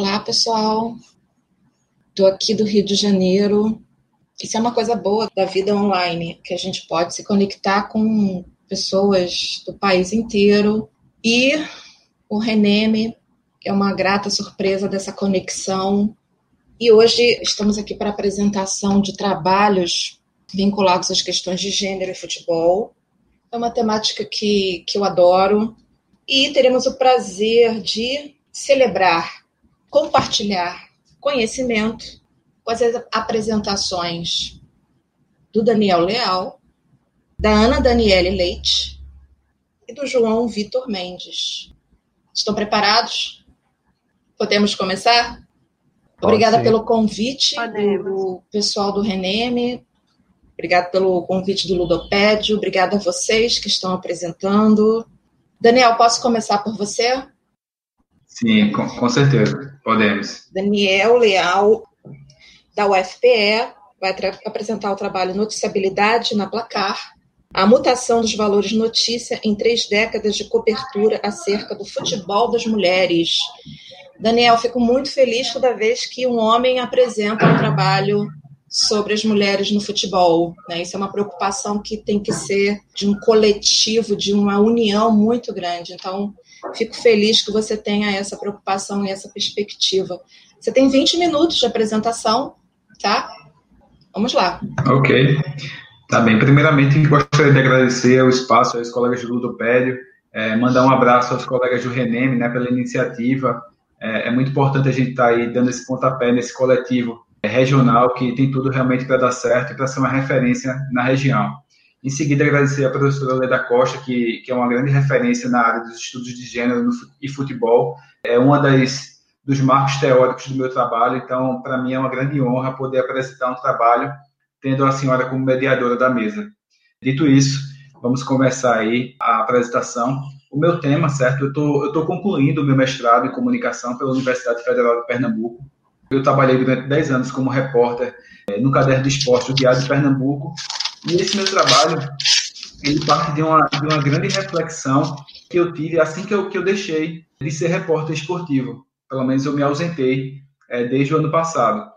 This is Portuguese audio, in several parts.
Olá, pessoal. Estou aqui do Rio de Janeiro. Isso é uma coisa boa da vida online, que a gente pode se conectar com pessoas do país inteiro. E o Reneme é uma grata surpresa dessa conexão. E hoje estamos aqui para apresentação de trabalhos vinculados às questões de gênero e futebol. É uma temática que, que eu adoro. E teremos o prazer de celebrar compartilhar conhecimento com as apresentações do Daniel Leal, da Ana Daniele Leite e do João Vitor Mendes. Estão preparados? Podemos começar? Obrigada pelo convite do pessoal do Reneme, obrigada pelo convite do Ludopédio, obrigada a vocês que estão apresentando. Daniel, posso começar por você? Sim, com, com certeza, podemos. Daniel Leal, da UFPE, vai apresentar o trabalho Noticiabilidade na Placar, a mutação dos valores notícia em três décadas de cobertura acerca do futebol das mulheres. Daniel, fico muito feliz toda vez que um homem apresenta um trabalho sobre as mulheres no futebol. Né? Isso é uma preocupação que tem que ser de um coletivo, de uma união muito grande. Então, Fico feliz que você tenha essa preocupação e essa perspectiva. Você tem 20 minutos de apresentação, tá? Vamos lá. Ok. Tá bem. Primeiramente, gostaria de agradecer o espaço aos colegas do Ludopédio, é, mandar um abraço aos colegas do Reneme, né, pela iniciativa. É, é muito importante a gente estar tá aí dando esse pontapé nesse coletivo é, regional que tem tudo realmente para dar certo e para ser uma referência na região. Em seguida, agradecer a professora Leda Costa, que, que é uma grande referência na área dos estudos de gênero e futebol. É uma das dos marcos teóricos do meu trabalho, então, para mim é uma grande honra poder apresentar um trabalho tendo a senhora como mediadora da mesa. Dito isso, vamos começar aí a apresentação. O meu tema, certo? Eu estou concluindo o meu mestrado em comunicação pela Universidade Federal de Pernambuco. Eu trabalhei durante 10 anos como repórter é, no Caderno do Esporte do Diário de Pernambuco e esse meu trabalho, ele parte de uma, de uma grande reflexão que eu tive assim que eu, que eu deixei de ser repórter esportivo. Pelo menos eu me ausentei é, desde o ano passado.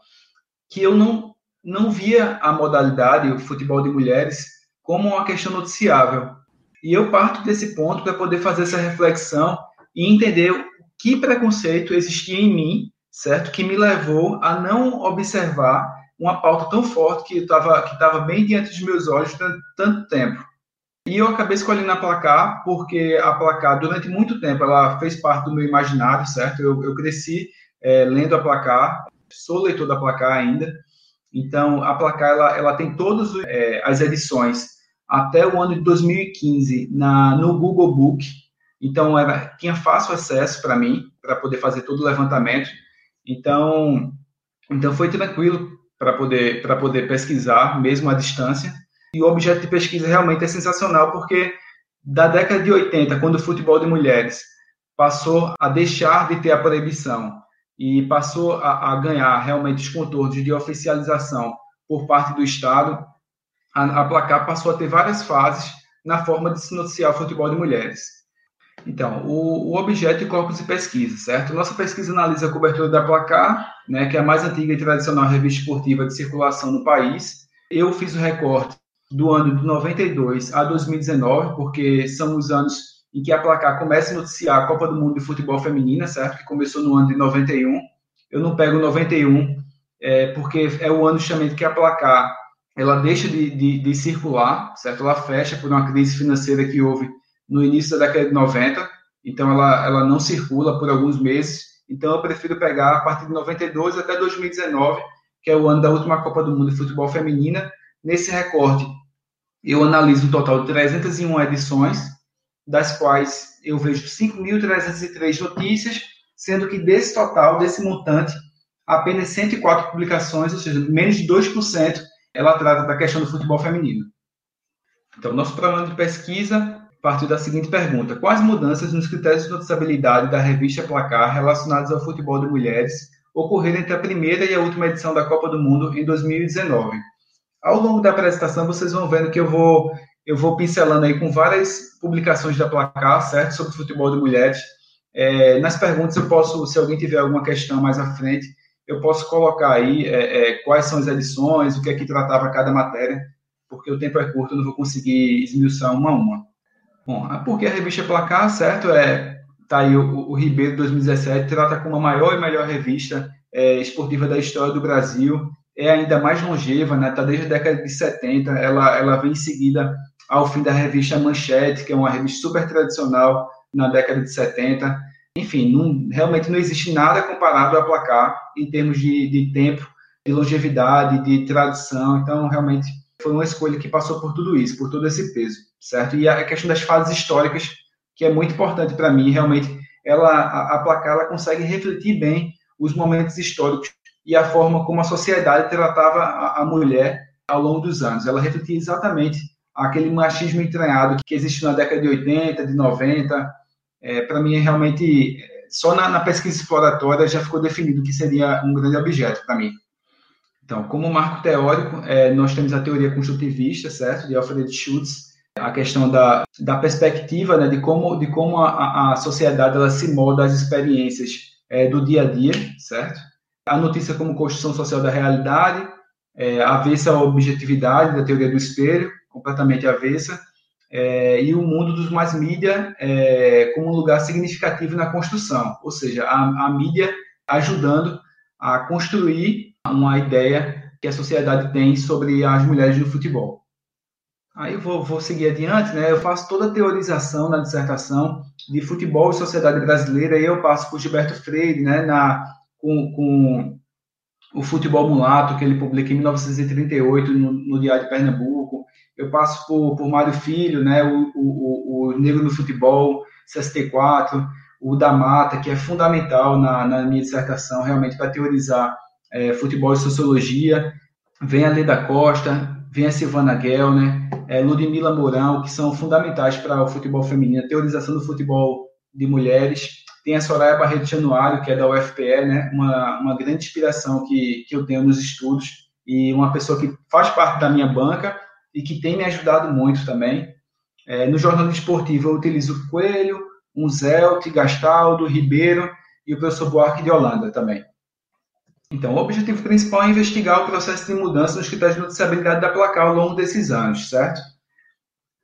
Que eu não, não via a modalidade, o futebol de mulheres, como uma questão noticiável. E eu parto desse ponto para poder fazer essa reflexão e entender que preconceito existia em mim, certo? Que me levou a não observar uma pauta tão forte que estava que tava bem diante dos meus olhos durante tanto tempo. E eu acabei escolhendo a Placar porque a Placar, durante muito tempo, ela fez parte do meu imaginário, certo? Eu, eu cresci é, lendo a Placar, sou leitor da Placar ainda. Então, a Placar, ela, ela tem todas é, as edições até o ano de 2015 na, no Google Book. Então, era, tinha fácil acesso para mim, para poder fazer todo o levantamento. Então, então foi tranquilo para poder, poder pesquisar, mesmo à distância. E o objeto de pesquisa realmente é sensacional, porque da década de 80, quando o futebol de mulheres passou a deixar de ter a proibição e passou a, a ganhar realmente os contornos de oficialização por parte do Estado, a, a Placar passou a ter várias fases na forma de se noticiar o futebol de mulheres. Então, o, o objeto e corpos de pesquisa, certo? Nossa pesquisa analisa a cobertura da Placar, né, que é a mais antiga e tradicional revista esportiva de circulação no país. Eu fiz o recorte do ano de 92 a 2019, porque são os anos em que a Placar começa a noticiar a Copa do Mundo de Futebol Feminina, certo? Que começou no ano de 91. Eu não pego 91, é, porque é o ano justamente que a Placar ela deixa de, de, de circular, certo? Ela fecha por uma crise financeira que houve no início da década de 90, então ela, ela não circula por alguns meses. Então eu prefiro pegar a partir de 92 até 2019, que é o ano da última Copa do Mundo de Futebol Feminina. Nesse recorte, eu analiso um total de 301 edições, das quais eu vejo 5.303 notícias, sendo que desse total, desse montante, apenas 104 publicações, ou seja, menos de 2%, ela trata da questão do futebol feminino. Então, nosso programa de pesquisa partiu da seguinte pergunta: Quais mudanças nos critérios de noticiabilidade da revista Placar relacionados ao futebol de mulheres ocorreram entre a primeira e a última edição da Copa do Mundo em 2019? Ao longo da apresentação, vocês vão vendo que eu vou, eu vou pincelando aí com várias publicações da Placar, certo? Sobre futebol de mulheres. É, nas perguntas eu posso, se alguém tiver alguma questão mais à frente, eu posso colocar aí é, é, quais são as edições, o que é que tratava cada matéria, porque o tempo é curto, eu não vou conseguir esmiuçar uma a uma. Bom, porque a revista Placar, certo, é, tá aí o, o Ribeiro 2017, trata como a maior e melhor revista é, esportiva da história do Brasil, é ainda mais longeva, né, tá desde a década de 70, ela, ela vem em seguida ao fim da revista Manchete, que é uma revista super tradicional na década de 70, enfim, não, realmente não existe nada comparado a Placar em termos de, de tempo, de longevidade, de tradição. Então, realmente, foi uma escolha que passou por tudo isso, por todo esse peso, certo? E a questão das fases históricas, que é muito importante para mim, realmente, ela, a, a Placar ela consegue refletir bem os momentos históricos e a forma como a sociedade tratava a, a mulher ao longo dos anos. Ela refletia exatamente aquele machismo entranhado que existe na década de 80, de 90, é, para mim, é realmente, só na, na, pesquisa exploratória já ficou definido que seria um grande objeto para mim. Então, como marco teórico, é, nós temos a teoria construtivista, certo, de Alfred Schutz, a questão da, da perspectiva, né, de como, de como a, a sociedade ela se molda às experiências é, do dia a dia, certo? A notícia como construção social da realidade, é, avessa à objetividade da teoria do espelho, completamente avessa, é, e o mundo dos mais mídia é, como um lugar significativo na construção, ou seja, a, a mídia ajudando a construir uma ideia que a sociedade tem sobre as mulheres no futebol. Aí vou, vou seguir adiante, né? Eu faço toda a teorização na dissertação de futebol e sociedade brasileira, eu passo por Gilberto Freire, né? Na, com, com o Futebol Mulato, que ele publica em 1938 no, no Diário de Pernambuco, eu passo por, por Mário Filho, né, o, o, o Negro no Futebol, 64, o da Mata, que é fundamental na, na minha dissertação, realmente, para teorizar é, futebol e sociologia. Vem a Leda Costa, vem a Silvana Gellner, é, Ludmila Mourão, que são fundamentais para o futebol feminino, a teorização do futebol de mulheres. Tem a Soraya Barreto Januário, que é da UFPE, né, uma, uma grande inspiração que, que eu tenho nos estudos, e uma pessoa que faz parte da minha banca, e que tem me ajudado muito também. É, no jornalismo esportivo, eu utilizo Coelho, um Zelt, Gastaldo, Ribeiro e o professor Buarque de Holanda também. Então, o objetivo principal é investigar o processo de mudança nos critérios de noticiabilidade da placar ao longo desses anos, certo?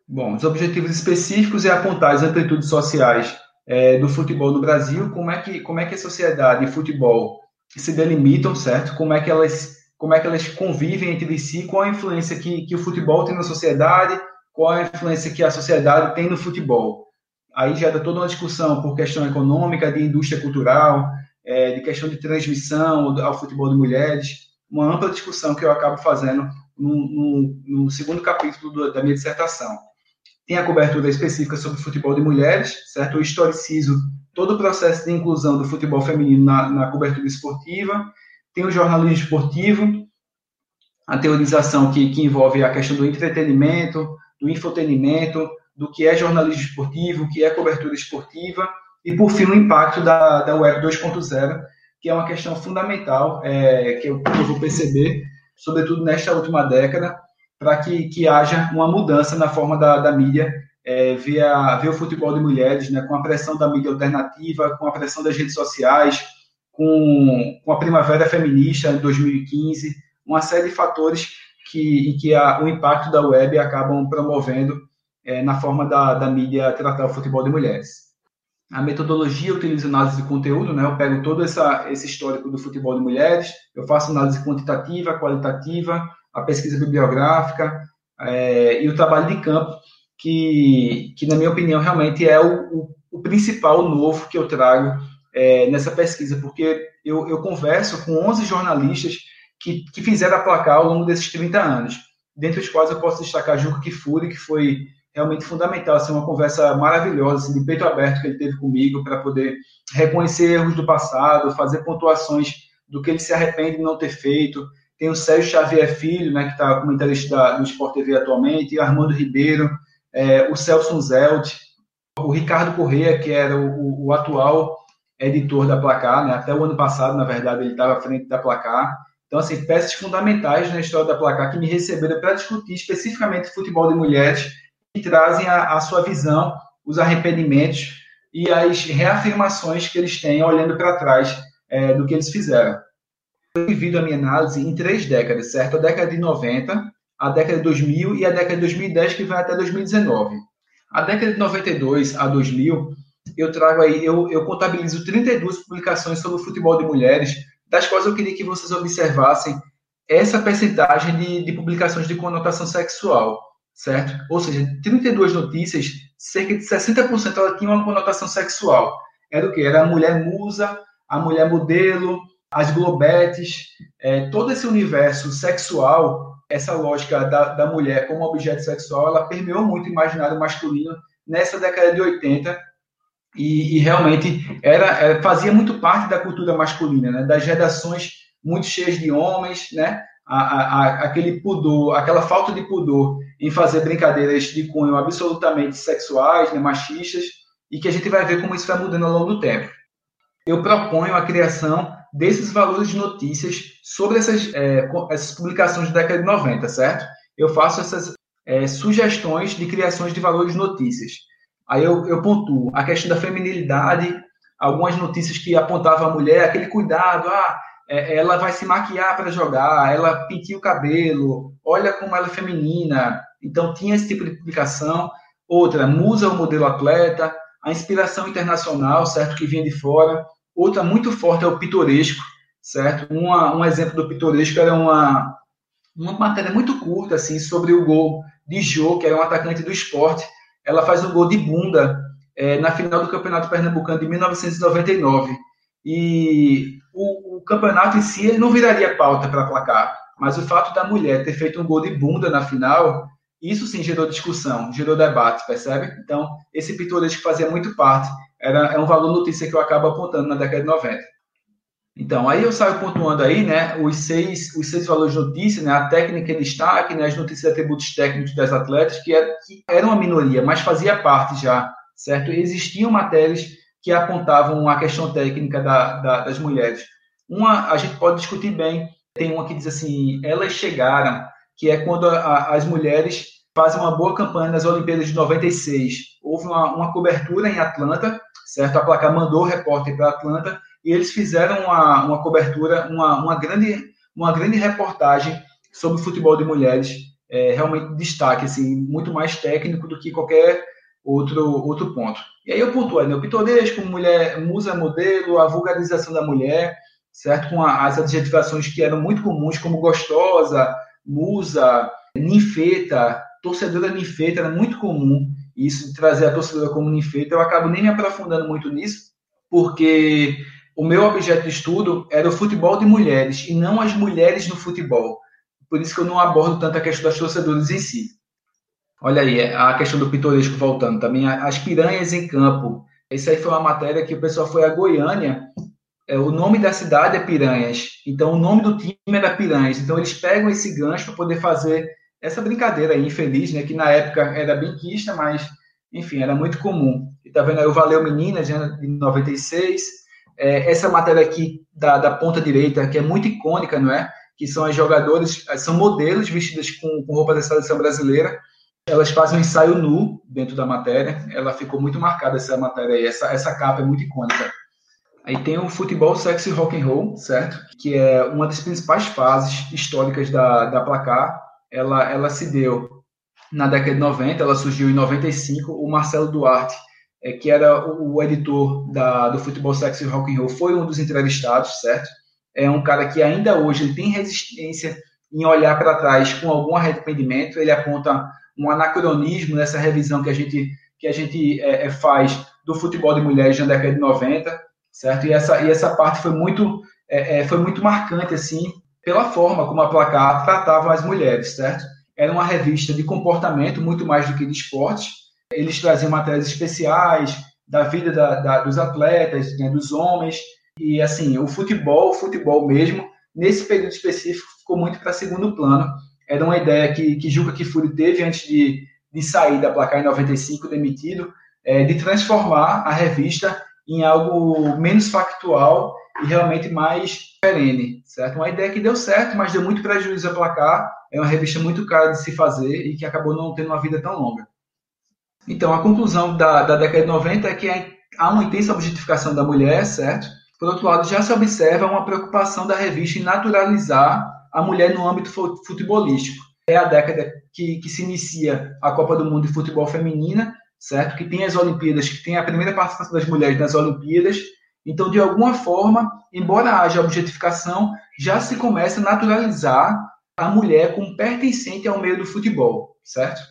Bom, os objetivos específicos é apontar as amplitudes sociais é, do futebol no Brasil, como é que como é que a sociedade e futebol se delimitam, certo? Como é que elas como é que elas convivem entre si, qual a influência que, que o futebol tem na sociedade, qual a influência que a sociedade tem no futebol. Aí gera toda uma discussão por questão econômica, de indústria cultural, é, de questão de transmissão ao futebol de mulheres, uma ampla discussão que eu acabo fazendo no, no, no segundo capítulo do, da minha dissertação. Tem a cobertura específica sobre futebol de mulheres, certo? Eu historicizo todo o processo de inclusão do futebol feminino na, na cobertura esportiva, tem o jornalismo esportivo, a teorização que, que envolve a questão do entretenimento, do infotenimento, do que é jornalismo esportivo, o que é cobertura esportiva, e por fim o impacto da, da Web 2.0, que é uma questão fundamental é, que, eu, eu vou perceber, sobretudo nesta última década, para que, que haja uma mudança na forma da, da mídia é, ver, a, ver o futebol de mulheres, né, com a pressão da mídia alternativa, com a pressão das redes sociais, com, com a Primavera Feminista em 2015, uma série de fatores que, que a, o impacto da web acabam promovendo é, na forma da, da mídia tratar o futebol de mulheres. A metodologia utiliza análise de conteúdo, né? Eu pego todo essa, esse histórico do futebol de mulheres, eu faço análise quantitativa, qualitativa, a pesquisa bibliográfica é, e o trabalho de campo, que, que na minha opinião realmente é o, o, o principal novo que eu trago é, nessa pesquisa, porque eu, eu, converso com 11 jornalistas que, que fizeram a placar ao longo desses 30 anos, dentre os quais eu posso destacar Juca Kifuri, que foi realmente fundamental, assim, uma conversa maravilhosa, assim, de peito aberto que ele teve comigo para poder reconhecer erros do passado, fazer pontuações do que ele se arrepende de não ter feito. Tem o Sérgio Xavier Filho, né, que está comentarista da, do Sport TV atualmente, e Armando Ribeiro, é, o Celso Zelt, o Ricardo Corrêa, que era o, o atual editor da Placar, né? até o ano passado, na verdade, ele estava à frente da Placar. Então, assim, peças fundamentais na história da Placar que me receberam para discutir especificamente futebol de mulheres e trazem a, sua visão, os arrependimentos e as reafirmações que eles têm olhando para trás é, do que eles fizeram. Eu divido a minha análise em três décadas, certo? A década de 90, a década de 2000 e a década de 2010, que vai até 2019. A década de 92 a 2000, eu trago aí, eu, eu contabilizo 32 publicações sobre o futebol de mulheres, das quais eu queria que vocês observassem essa percentagem de, de publicações de conotação sexual, certo? Ou seja, 32 notícias, cerca de 60% ela tinha uma conotação sexual. Era o que? Era a mulher musa, a mulher modelo, as globetes, é, todo esse universo sexual, essa lógica da, da mulher como objeto sexual, ela permeou muito o imaginário masculino nessa década de 80 e, e realmente era, era, fazia muito parte da cultura masculina, né? das redações muito cheias de homens, né? A, a, aquele pudor, aquela falta de pudor em fazer brincadeiras de cunho absolutamente sexuais, né, machistas, e que a gente vai ver como isso vai mudando ao longo do tempo. Eu proponho a criação desses valores de notícias sobre essas, é, essas publicações da década de 90, certo? Eu faço essas é, sugestões de criações de valores de notícias. Aí eu, eu pontuo a questão da feminilidade, algumas notícias que apontavam a mulher, aquele cuidado, ah, é, ela vai se maquiar para jogar, ela pintia o cabelo, olha como ela é feminina. Então tinha esse tipo de publicação. Outra, musa o modelo atleta, a inspiração internacional, certo, que vinha de fora. Outra muito forte é o pitoresco, certo? Uma, um exemplo do pitoresco era uma, uma matéria muito curta, assim, sobre o gol de Jô, que era um atacante do esporte. Ela faz um gol de bunda é, na final do Campeonato Pernambucano de 1999. E o, o campeonato em si não viraria pauta para placar, mas o fato da mulher ter feito um gol de bunda na final, isso sim gerou discussão, gerou debate, percebe? Então, esse pitoresco fazia muito parte, era, é um valor notícia que eu acabo apontando na década de 90. Então, aí eu saio pontuando aí, né, os seis, os seis valores de notícia, né, a técnica em destaque, né, as notícias de atributos técnicos das atletas, que, era, que era uma minoria, mas fazia parte já, certo? Existiam matérias que apontavam a questão técnica da, da, das mulheres. Uma, a gente pode discutir bem, tem uma que diz assim, elas chegaram, que é quando a, as mulheres fazem uma boa campanha nas Olimpíadas de 96. Houve uma, uma cobertura em Atlanta, certo? A placa mandou o repórter para Atlanta e eles fizeram uma, uma cobertura, uma, uma, grande, uma grande reportagem sobre o futebol de mulheres, é, realmente destaque, assim, muito mais técnico do que qualquer outro, outro ponto. E aí eu pontuo, né, o pitoresco, mulher, musa modelo, a vulgarização da mulher, certo? Com a, as adjetivações que eram muito comuns, como gostosa, musa, ninfeta, torcedora ninfeta, era muito comum isso de trazer a torcedora como ninfeta. Eu acabo nem me aprofundando muito nisso, porque o meu objeto de estudo era o futebol de mulheres e não as mulheres no futebol. Por isso que eu não abordo tanto a questão das torcedoras em si. Olha aí, a questão do pitoresco voltando também, as piranhas em campo. Isso aí foi uma matéria que o pessoal foi a Goiânia. É, o nome da cidade é Piranhas, então o nome do time era Piranhas. Então eles pegam esse gancho para poder fazer essa brincadeira aí, infeliz, né? Que na época era benquista, mas enfim, era muito comum. E tá vendo aí o Valeu Meninas, de 96. É, essa matéria aqui da, da ponta direita, que é muito icônica, não é? Que são as jogadoras, são modelos vestidas com, com roupa da seleção brasileira elas fazem um ensaio nu dentro da matéria. Ela ficou muito marcada essa matéria aí. Essa, essa capa é muito icônica. Aí tem o futebol sexy rock and roll, certo? Que é uma das principais fases históricas da, da placar. Ela, ela se deu na década de 90, ela surgiu em 95. O Marcelo Duarte, é, que era o, o editor da, do futebol sexy rock and roll, foi um dos entrevistados, certo? É um cara que ainda hoje ele tem resistência em olhar para trás com algum arrependimento. Ele aponta um anacronismo nessa revisão que a gente, que a gente é, é, faz do futebol de mulheres na década de 90, certo? E essa, e essa parte foi muito, é, é, foi muito marcante, assim, pela forma como a placar tratava as mulheres, certo? Era uma revista de comportamento muito mais do que de esportes. Eles traziam matérias especiais da vida da, da, dos atletas, né, dos homens, e assim, o futebol, o futebol mesmo, nesse período específico, ficou muito para segundo plano era uma ideia que, que Juca Kifuri teve antes de, de sair da placar em 95, demitido, é, de transformar a revista em algo menos factual e realmente mais perene, certo? Uma ideia que deu certo, mas deu muito prejuízo a placar. É uma revista muito cara de se fazer e que acabou não tendo uma vida tão longa. Então, a conclusão da, da década de 90 é que a, há uma intensa objetificação da mulher, certo? Por outro lado, já se observa uma preocupação da revista em naturalizar a mulher no âmbito futebolístico. É a década que, que se inicia a Copa do Mundo de Futebol Feminina, certo? Que tem as Olimpíadas, que tem a primeira participação das mulheres nas Olimpíadas. Então, de alguma forma, embora haja objetificação, já se começa a naturalizar a mulher como pertencente ao meio do futebol, certo?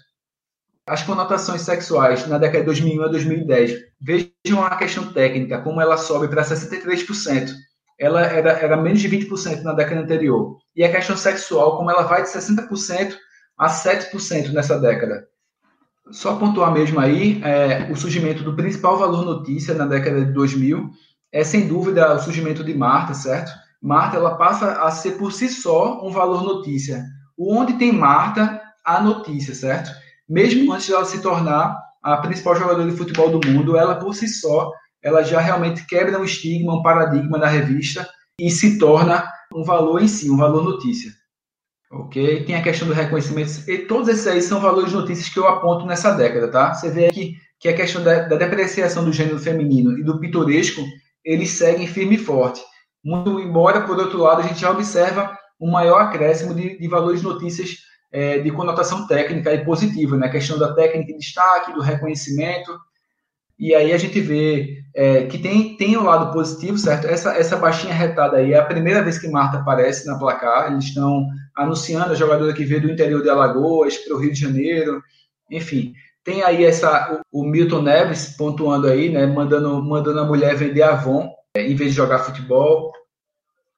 As conotações sexuais na década de 2001 a 2010. Vejam a questão técnica, como ela sobe para 63%. Ela era, era menos de 20% na década anterior. E a questão sexual, como ela vai de 60% a 7% nessa década. Só pontuar mesmo aí, é, o surgimento do principal valor notícia na década de 2000 é, sem dúvida, o surgimento de Marta, certo? Marta, ela passa a ser por si só um valor notícia. Onde tem Marta, há notícia, certo? mesmo antes de ela se tornar a principal jogadora de futebol do mundo, ela por si só, ela já realmente quebra um estigma, um paradigma da revista e se torna um valor em si, um valor notícia. Ok? Tem a questão do reconhecimento, e todos esses aí são valores notícias que eu aponto nessa década, tá? Você vê aqui que a questão da, da depreciação do gênero feminino e do pitoresco, eles seguem firme e forte. Muito embora, por outro lado, a gente já observa um maior acréscimo de, de valores notícias é, de conotação técnica e positiva, né? A questão da técnica de destaque, do reconhecimento. E aí a gente vê é, que tem, tem o um lado positivo, certo? Essa, essa baixinha retada aí é a primeira vez que Marta aparece na placar. Eles estão anunciando a jogadora que veio do interior de Alagoas para o Rio de Janeiro. Enfim, tem aí essa o, Milton Neves pontuando aí, né? Mandando, mandando a mulher vender Avon é, em vez de jogar futebol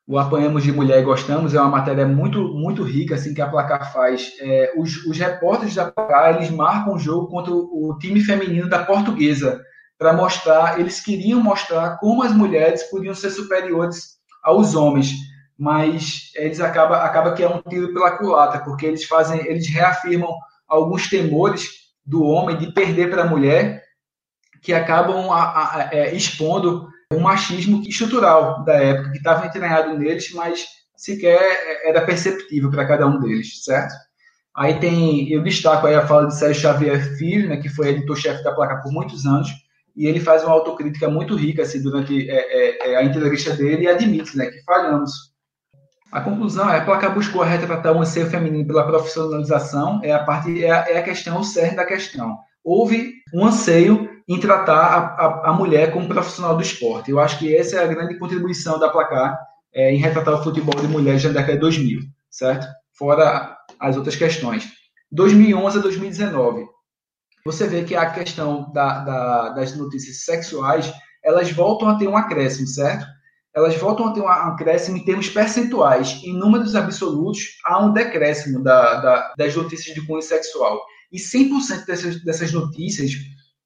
o Apanhamos de Mulher e Gostamos é uma matéria muito muito rica assim que a Placar faz. É, os, os repórteres da Placar eles marcam o jogo contra o, o time feminino da Portuguesa para mostrar, eles queriam mostrar como as mulheres podiam ser superiores aos homens, mas eles acaba acaba que é um tiro pela culata porque eles fazem, eles reafirmam alguns temores do homem de perder para a mulher que acabam a, a, é, expondo um machismo estrutural da época, que estava entranhado neles, mas sequer era perceptível para cada um deles, certo? Aí tem, eu destaco aí a fala de Sérgio Xavier Filho, né, que foi editor-chefe da placa por muitos anos, e ele faz uma autocrítica muito rica assim, durante é, é, é, a entrevista dele e admite né, que falhamos. A conclusão é a placa buscou retratar um anseio feminino pela profissionalização, é a parte é a, é a questão, o cerne da questão. Houve um anseio em tratar a, a, a, mulher como profissional do esporte. Eu acho que essa é a grande contribuição da Placar é, em retratar o futebol de mulheres na década de 2000, certo? Fora as outras questões. 2011 a 2019. Você vê que a questão da, da, das notícias sexuais, elas voltam a ter um acréscimo, certo? Elas voltam a ter um acréscimo em termos percentuais. Em números absolutos, há um decréscimo da, das notícias de cunho sexual. E 100% dessas, dessas notícias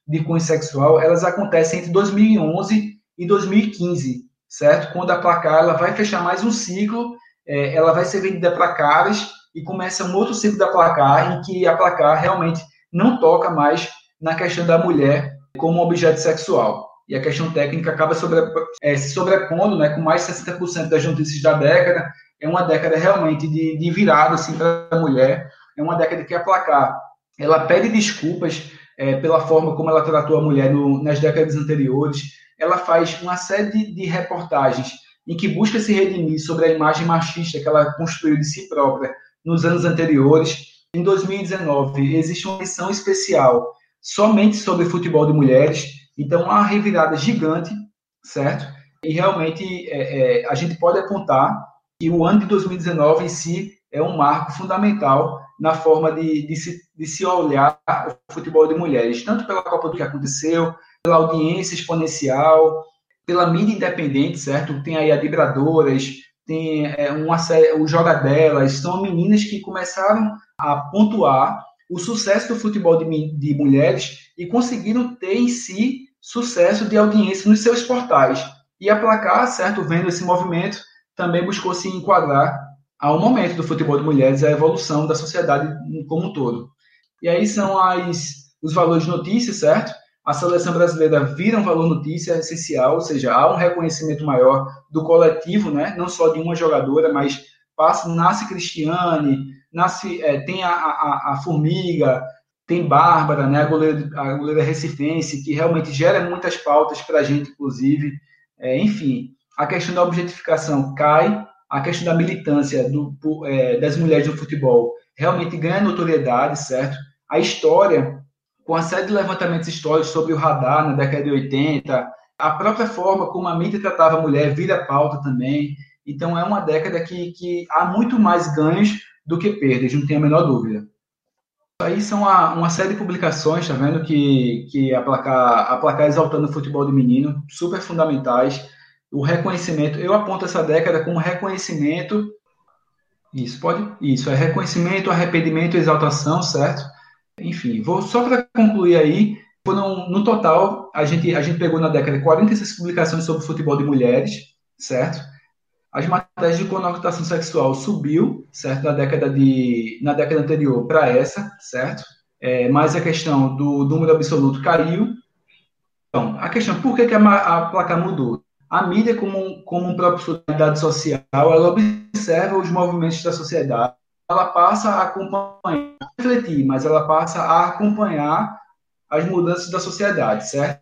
de cunho sexual, elas acontecem entre 2011 e 2015, certo? Quando a placar ela vai fechar mais um ciclo, é, ela vai ser vendida para caras e começa um outro ciclo da placar em que a placar realmente não toca mais na questão da mulher como objeto sexual. E a questão técnica acaba sobre, é, se sobrepondo né, com mais de 60% das notícias da década. É uma década realmente de, de virada assim, para a mulher. É uma década que a placar ela pede desculpas é, pela forma como ela tratou a mulher no, nas décadas anteriores. Ela faz uma série de, de, reportagens em que busca se redimir sobre a imagem machista que ela construiu de si própria nos anos anteriores. Em 2019, existe uma edição especial somente sobre futebol de mulheres. Então, uma revirada gigante, certo? E realmente é, é, a gente pode apontar que o ano de 2019 em si é um marco fundamental na forma de, de, se, de se olhar o futebol de mulheres, tanto pela Copa do que aconteceu, pela audiência exponencial, pela mídia independente, certo? Tem aí a Vibradoras, tem é, uma série, o Jogadelas, são meninas que começaram a pontuar o sucesso do futebol de, de mulheres e conseguiram ter em si sucesso de audiência nos seus portais. E a Placar, certo, vendo esse movimento, também buscou se enquadrar ao momento do futebol de mulheres, a evolução da sociedade como um todo. E aí são as, os valores de notícia, certo? A seleção brasileira vira um valor notícia essencial, ou seja, há um reconhecimento maior do coletivo, né? não só de uma jogadora, mas passa, nasce Cristiane, nasce, é, tem a, a, a Formiga, tem Bárbara, né, a goleira, a goleira recifense, que realmente gera muitas pautas para a gente, inclusive. É, enfim, a questão da objetificação cai, a questão da militância do, é, das mulheres no futebol realmente ganha notoriedade, certo? A história, com a série de levantamentos históricos sobre o radar na década de 80, a própria forma como a mídia tratava a mulher vira pauta também. Então, é uma década que, que há muito mais ganhos do que perdas, não tenho a menor dúvida. Aí são uma, uma série de publicações, tá vendo, que, que a placar, a placar exaltando o futebol de menino, super fundamentais. O reconhecimento, eu aponto essa década como reconhecimento. Isso, pode? Isso, é reconhecimento, arrependimento exaltação, certo? Enfim, vou só para concluir aí, foram, no total, a gente, a gente pegou na década 46 publicações sobre futebol de mulheres, certo? As matérias de conotação sexual subiu, certo, na década de na década anterior para essa, certo? É, mas a questão do número absoluto caiu. Então, a questão por que, que a, a placa mudou? A mídia, como, como uma propriedade social, ela observa os movimentos da sociedade, ela passa a acompanhar, refletir, mas ela passa a acompanhar as mudanças da sociedade, certo?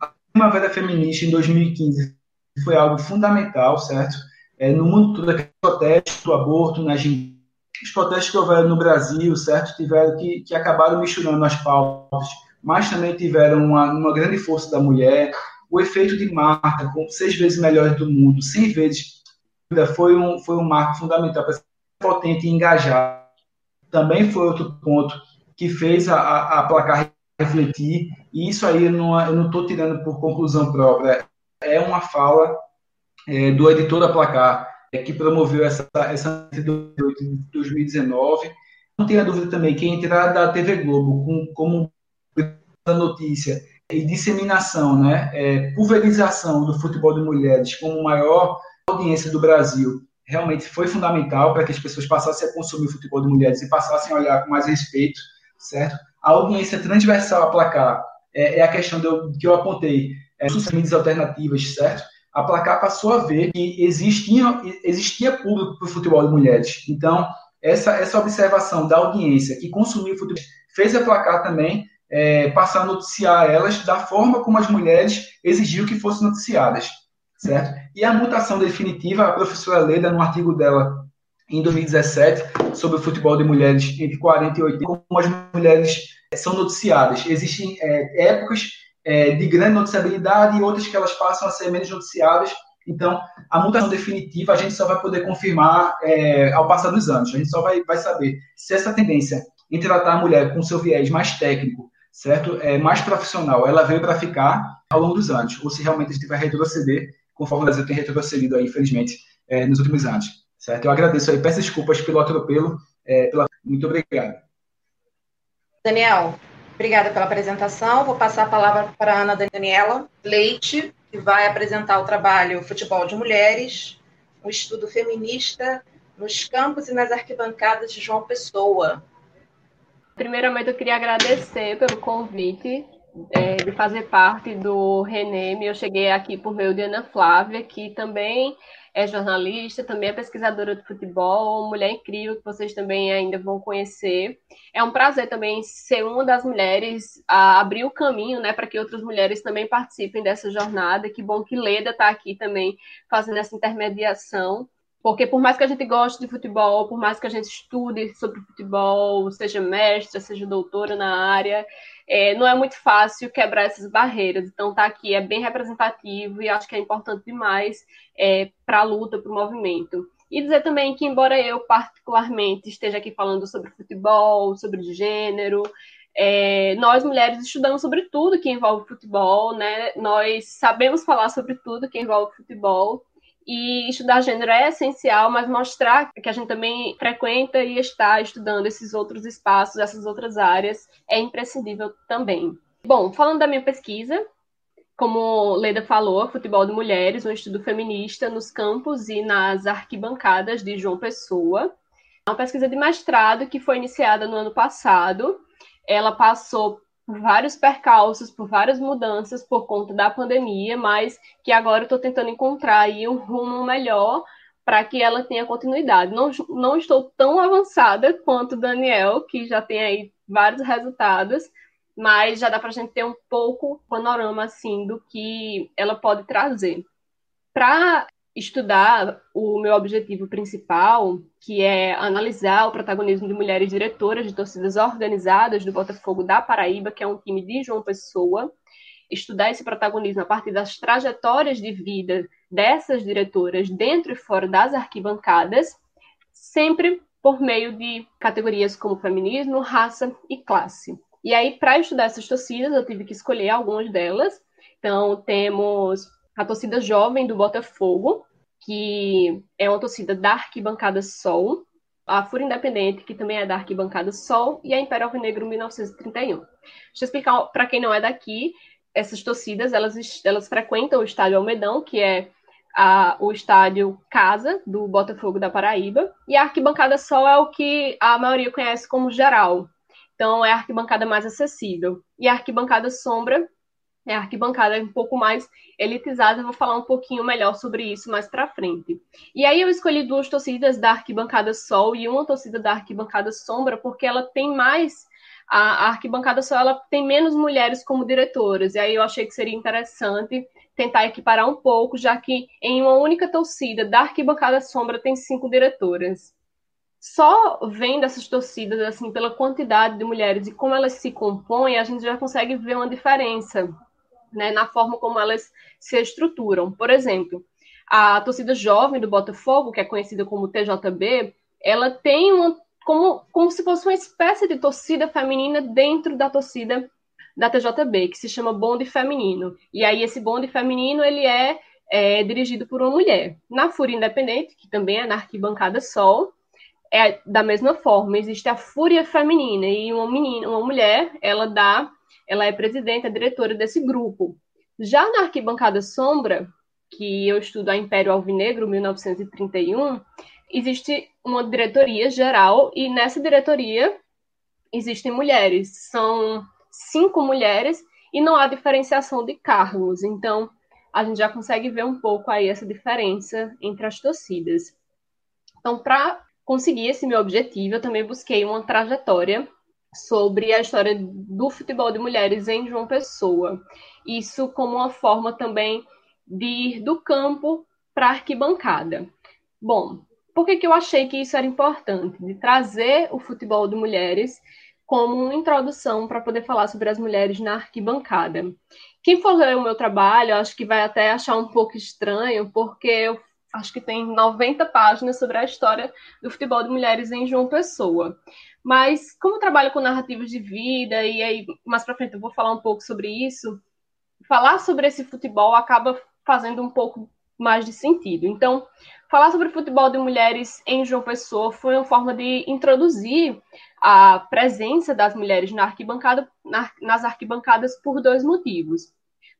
A Primavera Feminista em 2015 foi algo fundamental, certo? é, no mundo todo, aqueles protestos do aborto, nas, os protestos que houveram no Brasil, certo, tiveram que, que acabaram misturando as pautas, mas também tiveram uma, uma grande força da mulher, o efeito de marca, com seis vezes melhores do mundo, cem vezes, foi um, foi um marco fundamental para potente e engajar. Também foi outro ponto que fez a, a, a placar refletir, e isso aí eu não estou tirando por conclusão própria, é uma fala é, do editor da Placar, é, que promoveu essa, essa de 2019. Não tenha dúvida também que a entrada da TV Globo com, como notícia e disseminação, né, é, pulverização do futebol de mulheres como maior audiência do Brasil, realmente foi fundamental para que as pessoas passassem a consumir o futebol de mulheres e passassem a olhar com mais respeito, certo? A audiência transversal a placar é, é a questão que eu apontei, é, mídias alternativas, certo? a Placar passou a ver que existia, existia público para o futebol de mulheres. Então, essa, essa observação da audiência que consumiu o futebol fez a Placar também é, passar a noticiar elas da forma como as mulheres exigiam que fossem noticiadas, certo? E a mutação definitiva, a professora Leda, no artigo dela em 2017, sobre o futebol de mulheres entre 40 e 80, como as mulheres são noticiadas. Existem é, épocas é, de grande noticiabilidade e outras que elas passam a ser menos noticiadas. Então, a mutação definitiva a gente só vai poder confirmar é, ao passar dos anos. A gente só vai, vai saber se essa tendência em tratar a mulher com seu viés mais técnico, certo, é, mais profissional, ela veio para ficar ao longo dos anos, ou se realmente a gente vai retroceder, conforme o Brasil tem retrocedido aí, infelizmente, é, nos últimos anos. Certo? Eu agradeço aí, peço desculpas pelo atropelo, é, pela... muito obrigado. Daniel, Obrigada pela apresentação. Vou passar a palavra para a Ana Daniela Leite, que vai apresentar o trabalho Futebol de Mulheres, um estudo feminista nos campos e nas arquibancadas de João Pessoa. Primeiramente, eu queria agradecer pelo convite é, de fazer parte do Renem. Eu cheguei aqui por meio de Ana Flávia, que também é jornalista, também é pesquisadora de futebol, mulher incrível que vocês também ainda vão conhecer. É um prazer também ser uma das mulheres a abrir o caminho, né, para que outras mulheres também participem dessa jornada. Que bom que Leda está aqui também fazendo essa intermediação. Porque por mais que a gente goste de futebol, por mais que a gente estude sobre futebol, seja mestre, seja doutora na área, é, não é muito fácil quebrar essas barreiras. Então, tá aqui é bem representativo e acho que é importante demais é, para a luta, para o movimento. E dizer também que, embora eu particularmente esteja aqui falando sobre futebol, sobre gênero, é, nós mulheres estudamos sobre tudo que envolve futebol, né? Nós sabemos falar sobre tudo que envolve futebol. E estudar gênero é essencial, mas mostrar que a gente também frequenta e está estudando esses outros espaços, essas outras áreas, é imprescindível também. Bom, falando da minha pesquisa, como Leda falou, Futebol de Mulheres, um estudo feminista nos campos e nas arquibancadas de João Pessoa. É uma pesquisa de mestrado que foi iniciada no ano passado. Ela passou por vários percalços, por várias mudanças por conta da pandemia, mas que agora eu estou tentando encontrar aí um rumo melhor para que ela tenha continuidade. Não, não estou tão avançada quanto o Daniel, que já tem aí vários resultados, mas já dá para a gente ter um pouco panorama assim do que ela pode trazer. Para estudar o meu objetivo principal, que é analisar o protagonismo de mulheres diretoras de torcidas organizadas do Botafogo da Paraíba, que é um time de João Pessoa, estudar esse protagonismo a partir das trajetórias de vida dessas diretoras dentro e fora das arquibancadas, sempre por meio de categorias como feminismo, raça e classe. E aí, para estudar essas torcidas, eu tive que escolher algumas delas. Então, temos a torcida jovem do Botafogo, que é uma torcida da arquibancada Sol, a Fúria Independente, que também é da arquibancada Sol, e a Império Alvinegro 1931. Deixa eu explicar para quem não é daqui, essas torcidas, elas, elas frequentam o estádio Almedão, que é a, o estádio Casa do Botafogo da Paraíba, e a arquibancada Sol é o que a maioria conhece como geral. Então, é a arquibancada mais acessível. E a arquibancada Sombra é a arquibancada um pouco mais elitizada. Eu vou falar um pouquinho melhor sobre isso mais para frente. E aí eu escolhi duas torcidas da arquibancada Sol e uma torcida da arquibancada Sombra, porque ela tem mais a, arquibancada Sol ela tem menos mulheres como diretoras. E aí eu achei que seria interessante tentar equiparar um pouco, já que em uma única torcida da arquibancada Sombra tem cinco diretoras. Só vendo essas torcidas assim pela quantidade de mulheres e como elas se compõem, a gente já consegue ver uma diferença né, na forma como elas se estruturam. Por exemplo, a torcida jovem do Botafogo, que é conhecida como TJB, ela tem uma, como, como se fosse uma espécie de torcida feminina dentro da torcida da TJB, que se chama bonde feminino. E aí esse bonde feminino ele é, é dirigido por uma mulher. Na Fúria Independente, que também é na arquibancada Sol, é da mesma forma, existe a Fúria Feminina e uma menina, uma mulher, ela dá ela é presidente, é diretora desse grupo. Já na arquibancada Sombra, que eu estudo a Império Alvinegro, 1931, existe uma diretoria geral e nessa diretoria existem mulheres. São cinco mulheres e não há diferenciação de cargos. Então, a gente já consegue ver um pouco aí essa diferença entre as torcidas. Então, para conseguir esse meu objetivo, eu também busquei uma trajetória sobre a história do futebol de mulheres em João Pessoa. Isso como uma forma também de ir do campo para a arquibancada. Bom, por que, que eu achei que isso era importante? De trazer o futebol de mulheres como uma introdução para poder falar sobre as mulheres na arquibancada. Quem for ler o meu trabalho, acho que vai até achar um pouco estranho, porque eu acho que tem 90 páginas sobre a história do futebol de mulheres em João Pessoa. Mas como eu trabalho com narrativas de vida e aí mais para frente eu vou falar um pouco sobre isso, falar sobre esse futebol acaba fazendo um pouco mais de sentido. Então, falar sobre futebol de mulheres em João Pessoa foi uma forma de introduzir a presença das mulheres na arquibancada, na, nas arquibancadas por dois motivos.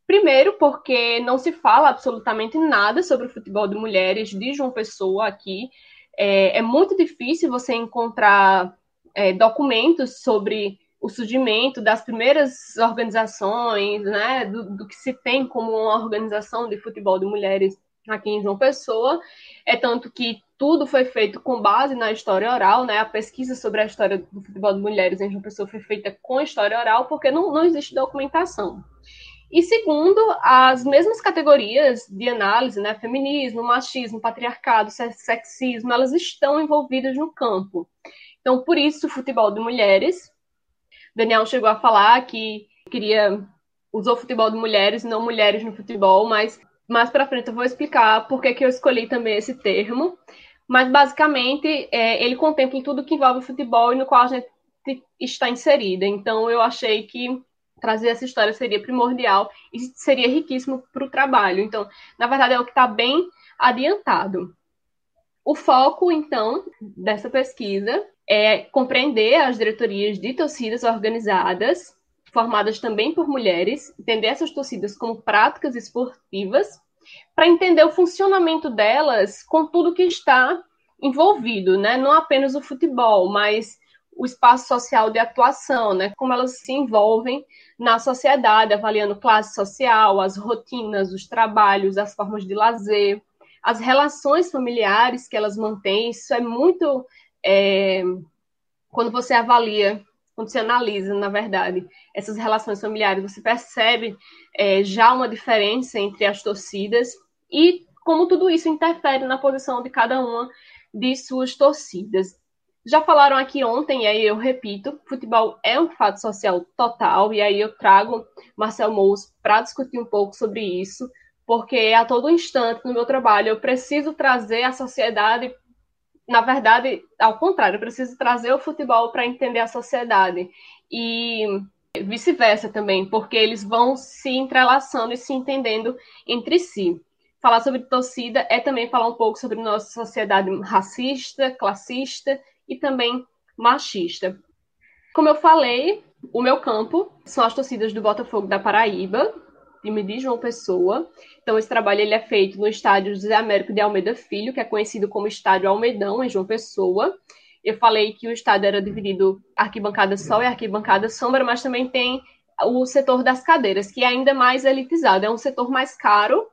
Primeiro, porque não se fala absolutamente nada sobre o futebol de mulheres de João Pessoa aqui. É, é muito difícil você encontrar é, documentos sobre o surgimento das primeiras organizações, né, do, do, que se tem como uma organização de futebol de mulheres aqui em João Pessoa, é tanto que tudo foi feito com base na história oral, né, a pesquisa sobre a história do futebol de mulheres em João Pessoa foi feita com história oral, porque não, não existe documentação. E segundo, as mesmas categorias de análise, né, feminismo, machismo, patriarcado, sexismo, elas estão envolvidas no campo. Então, por isso, futebol de mulheres. Daniel chegou a falar que queria usou futebol de mulheres, não mulheres no futebol, mas mais para frente eu vou explicar por que, que eu escolhi também esse termo. Mas basicamente é, ele contempla tudo que envolve futebol e no qual a gente está inserida. Então eu achei que trazer essa história seria primordial e seria riquíssimo para o trabalho. Então, na verdade, é o que está bem adiantado. O foco, então, dessa pesquisa é compreender as diretorias de torcidas organizadas, formadas também por mulheres, entender essas torcidas como práticas esportivas, para entender o funcionamento delas com tudo que está envolvido, né? Não apenas o futebol, mas o espaço social de atuação, né? Como elas se envolvem na sociedade, avaliando classe social, as rotinas, os trabalhos, as formas de lazer, as relações familiares que elas mantêm, isso é muito. É, quando você avalia, quando você analisa, na verdade, essas relações familiares, você percebe é, já uma diferença entre as torcidas e como tudo isso interfere na posição de cada uma de suas torcidas. Já falaram aqui ontem, e aí eu repito, futebol é um fato social total, e aí eu trago Marcel Mous para discutir um pouco sobre isso, porque a todo instante no meu trabalho eu preciso trazer a sociedade, na verdade, ao contrário, eu preciso trazer o futebol para entender a sociedade. E vice-versa também, porque eles vão se entrelaçando e se entendendo entre si. Falar sobre torcida é também falar um pouco sobre nossa sociedade racista, classista e também machista. Como eu falei, o meu campo são as torcidas do Botafogo da Paraíba, de João Pessoa. Então, esse trabalho ele é feito no estádio José Américo de Almeida Filho, que é conhecido como Estádio Almeidão, em João Pessoa. Eu falei que o estádio era dividido arquibancada sol e arquibancada sombra, mas também tem o setor das cadeiras, que é ainda mais elitizado. É um setor mais caro,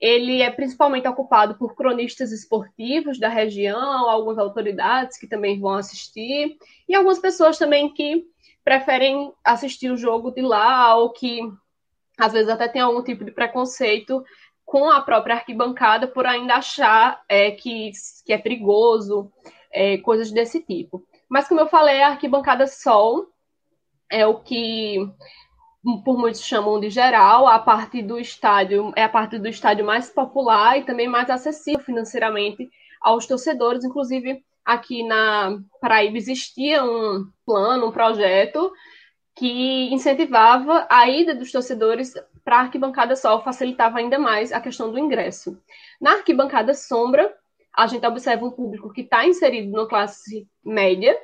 ele é principalmente ocupado por cronistas esportivos da região, algumas autoridades que também vão assistir, e algumas pessoas também que preferem assistir o jogo de lá, ou que às vezes até tem algum tipo de preconceito com a própria arquibancada por ainda achar é, que, que é perigoso, é, coisas desse tipo. Mas, como eu falei, a arquibancada sol é o que por muitos chamam de geral, a parte do estádio é a parte do estádio mais popular e também mais acessível financeiramente aos torcedores. Inclusive, aqui na Paraíba existia um plano, um projeto que incentivava a ida dos torcedores para a arquibancada sol, facilitava ainda mais a questão do ingresso. Na arquibancada sombra, a gente observa um público que está inserido na classe média,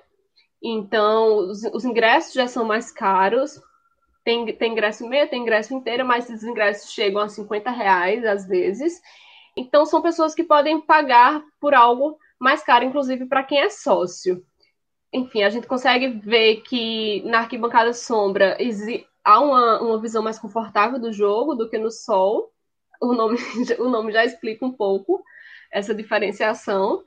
então os, os ingressos já são mais caros, tem, tem ingresso meio, tem ingresso inteiro, mas esses ingressos chegam a 50 reais às vezes. Então, são pessoas que podem pagar por algo mais caro, inclusive para quem é sócio. Enfim, a gente consegue ver que na arquibancada sombra há uma, uma visão mais confortável do jogo do que no sol. O nome, o nome já explica um pouco essa diferenciação,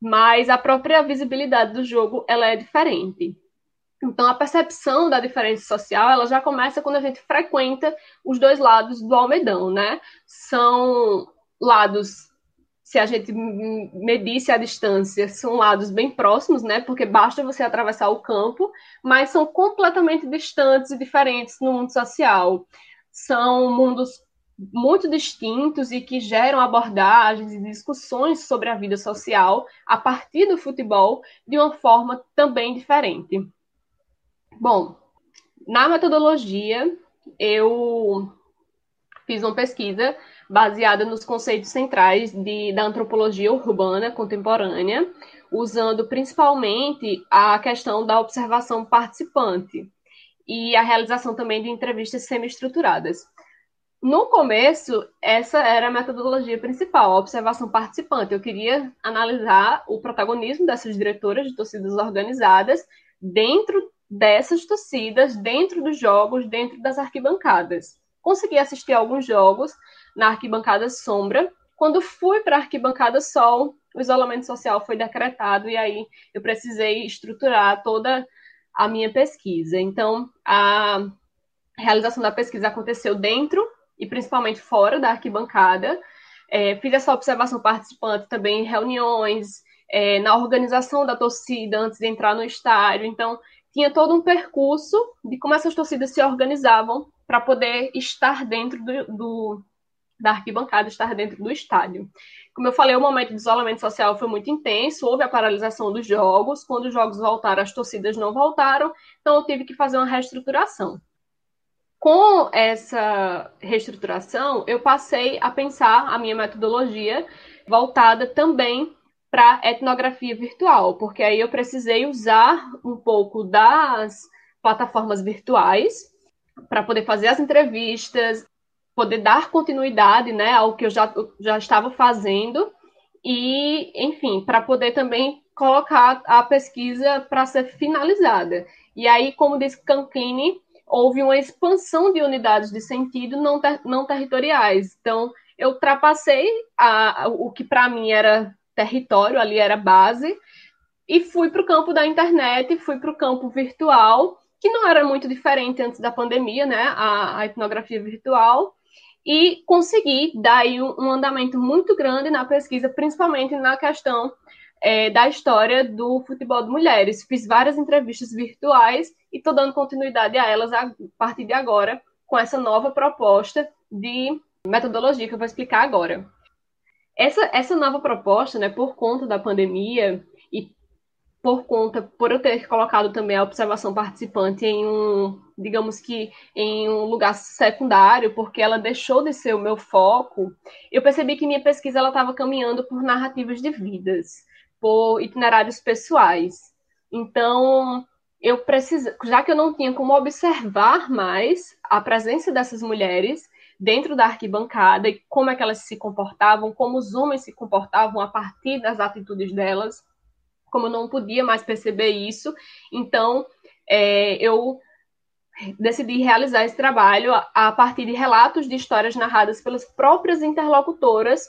mas a própria visibilidade do jogo ela é diferente. Então, a percepção da diferença social, ela já começa quando a gente frequenta os dois lados do almedão, né? São lados, se a gente medisse a distância, são lados bem próximos, né? Porque basta você atravessar o campo, mas são completamente distantes e diferentes no mundo social. São mundos muito distintos e que geram abordagens e discussões sobre a vida social a partir do futebol de uma forma também diferente. Bom, na metodologia, eu fiz uma pesquisa baseada nos conceitos centrais de, da antropologia urbana contemporânea, usando principalmente a questão da observação participante e a realização também de entrevistas semi-estruturadas. No começo, essa era a metodologia principal, a observação participante. Eu queria analisar o protagonismo dessas diretoras de torcidas organizadas dentro dessas torcidas dentro dos jogos, dentro das arquibancadas. Consegui assistir alguns jogos na arquibancada sombra. Quando fui para a arquibancada sol, o isolamento social foi decretado e aí eu precisei estruturar toda a minha pesquisa. Então, a realização da pesquisa aconteceu dentro e principalmente fora da arquibancada. É, fiz essa observação participante também em reuniões, é, na organização da torcida antes de entrar no estádio. Então, tinha todo um percurso de como essas torcidas se organizavam para poder estar dentro do, do, da arquibancada, estar dentro do estádio. Como eu falei, o momento de isolamento social foi muito intenso, houve a paralisação dos jogos, quando os jogos voltaram, as torcidas não voltaram, então eu tive que fazer uma reestruturação. Com essa reestruturação, eu passei a pensar a minha metodologia voltada também para etnografia virtual, porque aí eu precisei usar um pouco das plataformas virtuais para poder fazer as entrevistas, poder dar continuidade né, ao que eu já, já estava fazendo e, enfim, para poder também colocar a pesquisa para ser finalizada. E aí, como disse Canclini, houve uma expansão de unidades de sentido não, ter, não territoriais. Então, eu ultrapassei a, o que para mim era território, ali era base, e fui para o campo da internet, fui para o campo virtual, que não era muito diferente antes da pandemia, né? A, a etnografia virtual, e consegui dar um, andamento muito grande na pesquisa, principalmente na questão é, da história do futebol de mulheres. Fiz várias entrevistas virtuais e estou dando continuidade a elas a partir de agora, com essa nova proposta de metodologia que eu vou explicar agora. Essa, essa nova proposta, né, por conta da pandemia por conta, por eu ter colocado também a observação participante em um, digamos que em um lugar secundário, porque ela deixou de ser o meu foco, eu percebi que minha pesquisa estava caminhando por narrativas de vidas, por itinerários pessoais. Então, eu preciso, já que eu não tinha como observar mais a presença dessas mulheres, dentro da arquibancada e como é que elas se comportavam, como os homens se comportavam a partir das atitudes delas, como eu não podia mais perceber isso, então é, eu decidi realizar esse trabalho a, partir de relatos de histórias narradas pelas próprias interlocutoras,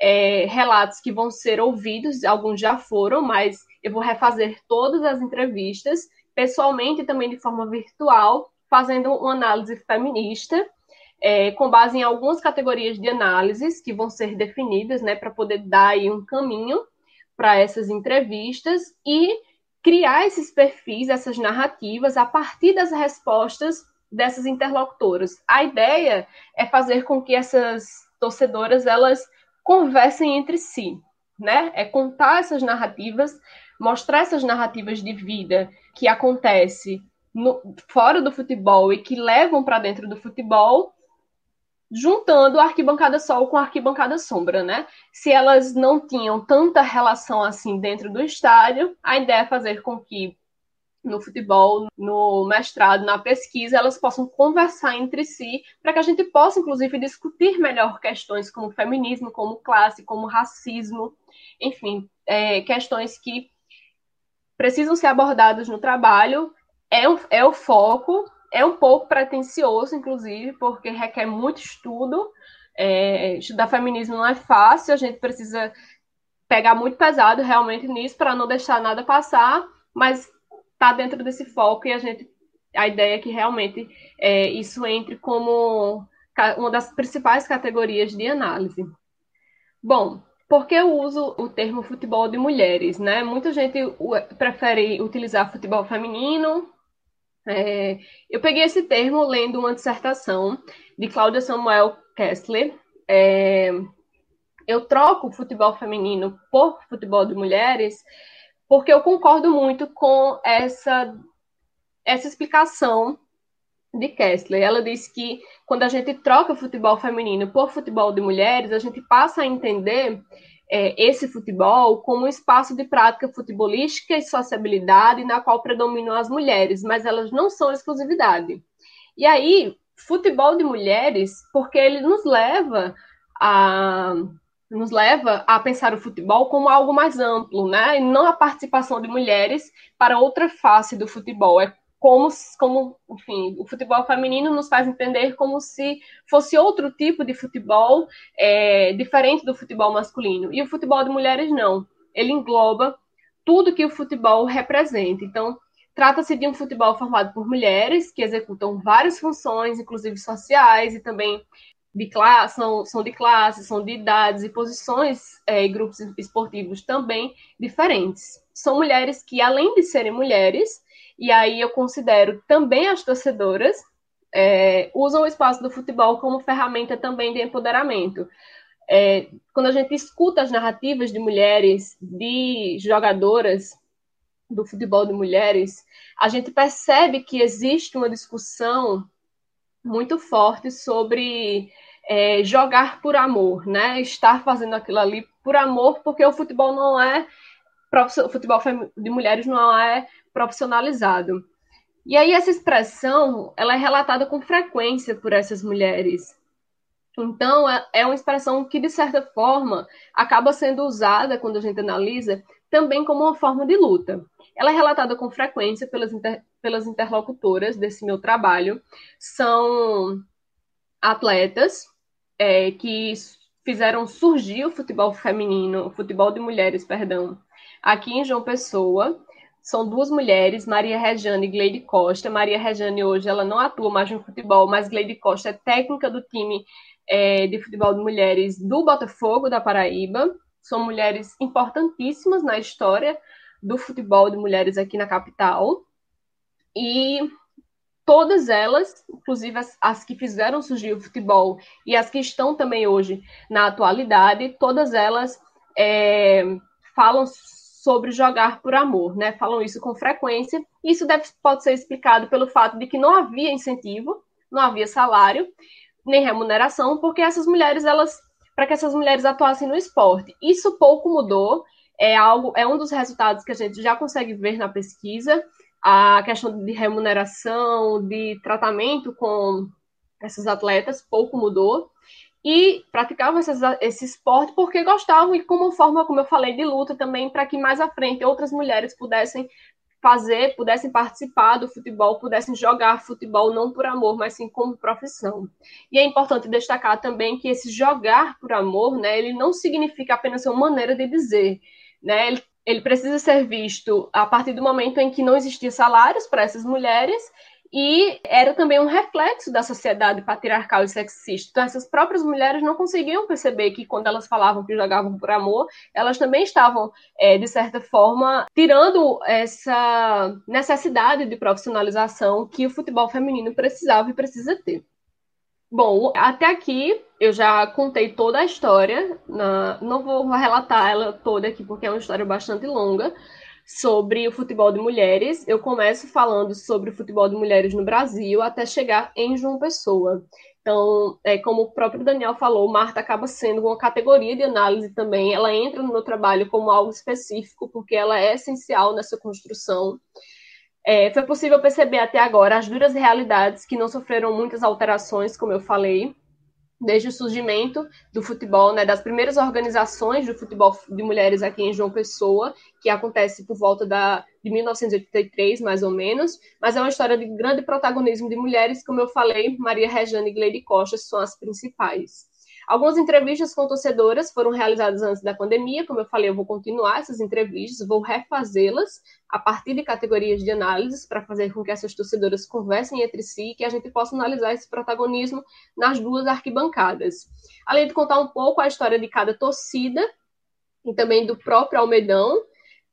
é, relatos que vão ser ouvidos, alguns já foram, mas eu vou refazer todas as entrevistas, pessoalmente e também de forma virtual, fazendo uma análise feminista é, com base em algumas categorias de análises que vão ser definidas, né, para poder dar aí um caminho para essas entrevistas e criar esses perfis, essas narrativas a partir das respostas dessas interlocutoras. A ideia é fazer com que essas torcedoras elas conversem entre si, né? É contar essas narrativas, mostrar essas narrativas de vida que acontece no, fora do futebol e que levam para dentro do futebol juntando a arquibancada sol com a arquibancada sombra, né? Se elas não tinham tanta relação assim dentro do estádio, a ideia é fazer com que no futebol, no mestrado, na pesquisa, elas possam conversar entre si, para que a gente possa, inclusive, discutir melhor questões como feminismo, como classe, como racismo, enfim, é, questões que precisam ser abordadas no trabalho. É, é o foco, é um pouco pretencioso, inclusive, porque requer muito estudo. É, estudar feminismo não é fácil, a gente precisa pegar muito pesado realmente nisso para não deixar nada passar, mas está dentro desse foco e a gente a ideia é que realmente é, isso entre como uma das principais categorias de análise. Bom, por que eu uso o termo futebol de mulheres? Né? Muita gente prefere utilizar futebol feminino, é, eu peguei esse termo lendo uma dissertação de Cláudia Samuel Kessler. É, eu troco futebol feminino por futebol de mulheres porque eu concordo muito com essa, essa explicação de Kessler. Ela diz que quando a gente troca futebol feminino por futebol de mulheres, a gente passa a entender é, esse futebol como um espaço de prática futebolística e sociabilidade na qual predominam as mulheres, mas elas não são exclusividade. E aí, futebol de mulheres, porque ele nos leva a nos leva a pensar o futebol como algo mais amplo, né? E não a participação de mulheres para outra face do futebol. É como, como, enfim, o futebol feminino nos faz entender como se fosse outro tipo de futebol é, diferente do futebol masculino. E o futebol de mulheres não. Ele engloba tudo que o futebol representa. Então, trata-se de um futebol formado por mulheres que executam várias funções, inclusive sociais e também de classe, são, são de classe, são de idades e posições é, e grupos esportivos também diferentes. São mulheres que, além de serem mulheres, e aí eu considero também as torcedoras é, usam o espaço do futebol como ferramenta também de empoderamento. É, quando a gente escuta as narrativas de mulheres, de jogadoras do futebol de mulheres, a gente percebe que existe uma discussão muito forte sobre é, jogar por amor, né? Estar fazendo aquilo ali por amor, porque o futebol não é o futebol de mulheres não é profissionalizado. E aí essa expressão, ela é relatada com frequência por essas mulheres. Então, é, é uma expressão que, de certa forma, acaba sendo usada, quando a gente analisa, também como uma forma de luta. Ela é relatada com frequência pelas, inter, pelas interlocutoras desse meu trabalho. São atletas é, que fizeram surgir o futebol feminino, o futebol de mulheres, perdão, aqui em João Pessoa. São duas mulheres, Maria Rejane e Gleide Costa. Maria Rejane hoje ela não atua mais no futebol, mas Gleide Costa é técnica do time é, de futebol de mulheres do Botafogo da Paraíba. São mulheres importantíssimas na história do futebol de mulheres aqui na capital. E todas elas, inclusive as, as, que fizeram surgir o futebol e as que estão também hoje na atualidade, todas elas é, falam sobre jogar por amor, né? Falam isso com frequência. Isso deve, pode ser explicado pelo fato de que não havia incentivo, não havia salário nem remuneração, porque essas mulheres elas para que essas mulheres atuassem no esporte. Isso pouco mudou, é algo, é um dos resultados que a gente já consegue ver na pesquisa, a questão de remuneração, de tratamento com essas atletas pouco mudou e praticavam esses, esse esporte porque gostavam e como forma, como eu falei, de luta também para que mais à frente outras mulheres pudessem fazer, pudessem participar do futebol, pudessem jogar futebol não por amor, mas sim como profissão. E é importante destacar também que esse jogar por amor, né, ele não significa apenas uma maneira de dizer, né? Ele, ele precisa ser visto a partir do momento em que não existia salários para essas mulheres e era também um reflexo da sociedade patriarcal e sexista. Então, essas próprias mulheres não conseguiam perceber que, quando elas falavam que jogavam por amor, elas também estavam, é, de certa forma, tirando essa necessidade de profissionalização que o futebol feminino precisava e precisa ter. Bom, até aqui eu já contei toda a história, não vou relatar ela toda aqui porque é uma história bastante longa, sobre o futebol de mulheres. Eu começo falando sobre o futebol de mulheres no Brasil até chegar em João Pessoa. Então, é, como o próprio Daniel falou, Marta acaba sendo uma categoria de análise também. Ela entra no meu trabalho como algo específico, porque ela é essencial nessa construção. É, foi possível perceber até agora as duras realidades que não sofreram muitas alterações, como eu falei, desde o surgimento do futebol, né, das primeiras organizações do futebol de mulheres aqui em João Pessoa, que acontece por volta da, de 1983, mais ou menos, mas é uma história de grande protagonismo de mulheres, como eu falei, Maria Rejane e Gleide Costa são as principais. Algumas entrevistas com torcedoras foram realizadas antes da pandemia, como eu falei, eu vou continuar essas entrevistas, vou refazê-las a partir de categorias de análises para fazer com que essas torcedoras conversem entre si e que a gente possa analisar esse protagonismo nas duas arquibancadas. Além de contar um pouco a história de cada torcida e também do próprio Almedão,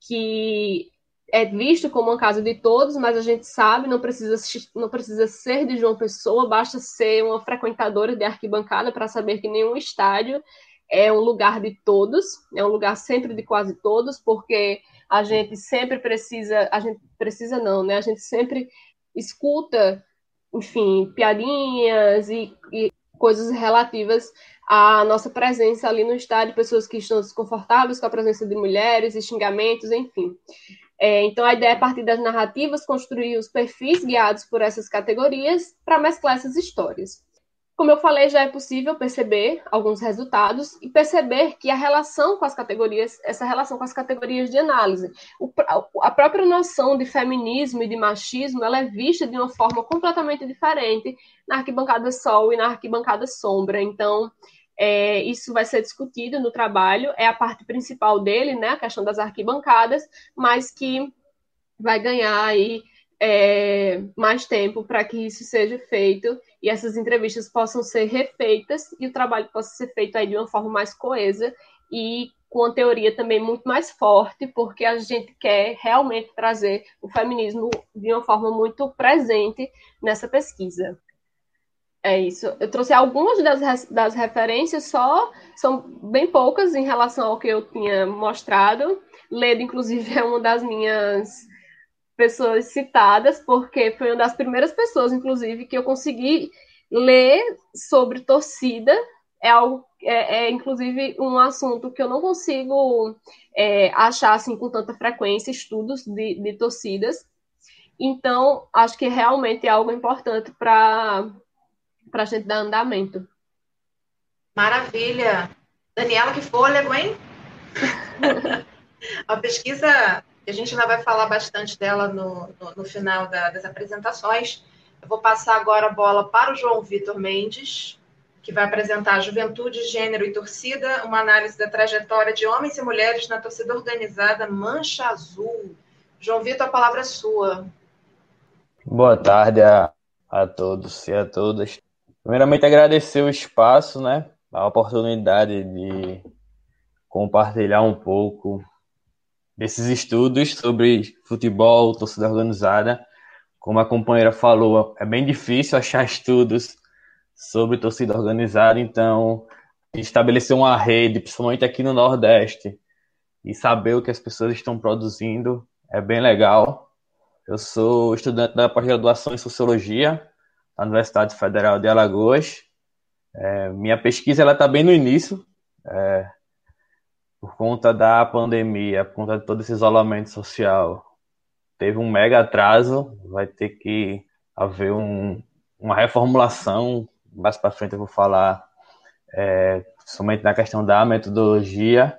que é visto como uma casa de todos, mas a gente sabe, não precisa, não precisa ser de João Pessoa, basta ser uma frequentadora de arquibancada para saber que nenhum estádio é um lugar de todos, é um lugar sempre de quase todos, porque a gente sempre precisa, a gente precisa não, né? A gente sempre escuta, enfim, piadinhas e, e coisas relativas à nossa presença ali no estádio, pessoas que estão desconfortáveis com a presença de mulheres xingamentos, enfim. É, então, a ideia é, partir das narrativas, construir os perfis guiados por essas categorias para mesclar essas histórias. Como eu falei, já é possível perceber alguns resultados e perceber que a relação com as categorias, essa relação com as categorias de análise, o, a própria noção de feminismo e de machismo, ela é vista de uma forma completamente diferente na arquibancada sol e na arquibancada sombra. Então, é, isso vai ser discutido no trabalho, é a parte principal dele, né, a questão das arquibancadas, mas que vai ganhar aí é, mais tempo para que isso seja feito e essas entrevistas possam ser refeitas e o trabalho possa ser feito aí de uma forma mais coesa e com a teoria também muito mais forte, porque a gente quer realmente trazer o feminismo de uma forma muito presente nessa pesquisa. É isso. Eu trouxe algumas das, das referências, só são bem poucas em relação ao que eu tinha mostrado. Ledo, inclusive, é uma das minhas pessoas citadas, porque foi uma das primeiras pessoas, inclusive, que eu consegui ler sobre torcida. É algo, é, é inclusive um assunto que eu não consigo é, achar assim com tanta frequência estudos de, de torcidas. Então, acho que realmente é algo importante para para a gente dar andamento. Maravilha! Daniela, que fôlego, hein? a pesquisa, a gente ainda vai falar bastante dela no, no, no final da, das apresentações. Eu vou passar agora a bola para o João Vitor Mendes, que vai apresentar Juventude, Gênero e Torcida, uma análise da trajetória de homens e mulheres na torcida organizada Mancha Azul. João Vitor, a palavra é sua. Boa tarde a, a todos e a todas. Primeiramente, agradecer o espaço, né? A oportunidade de compartilhar um pouco desses estudos sobre futebol, torcida organizada. Como a companheira falou, é bem difícil achar estudos sobre torcida organizada, então estabelecer uma rede, principalmente aqui no Nordeste, e saber o que as pessoas estão produzindo é bem legal. Eu sou estudante da pós-graduação em Sociologia na Universidade Federal de Alagoas. É, minha pesquisa ela está bem no início, é, por conta da pandemia, por conta de todo esse isolamento social. Teve um mega atraso, vai ter que haver um, uma reformulação mais para frente eu vou falar é, somente na questão da metodologia.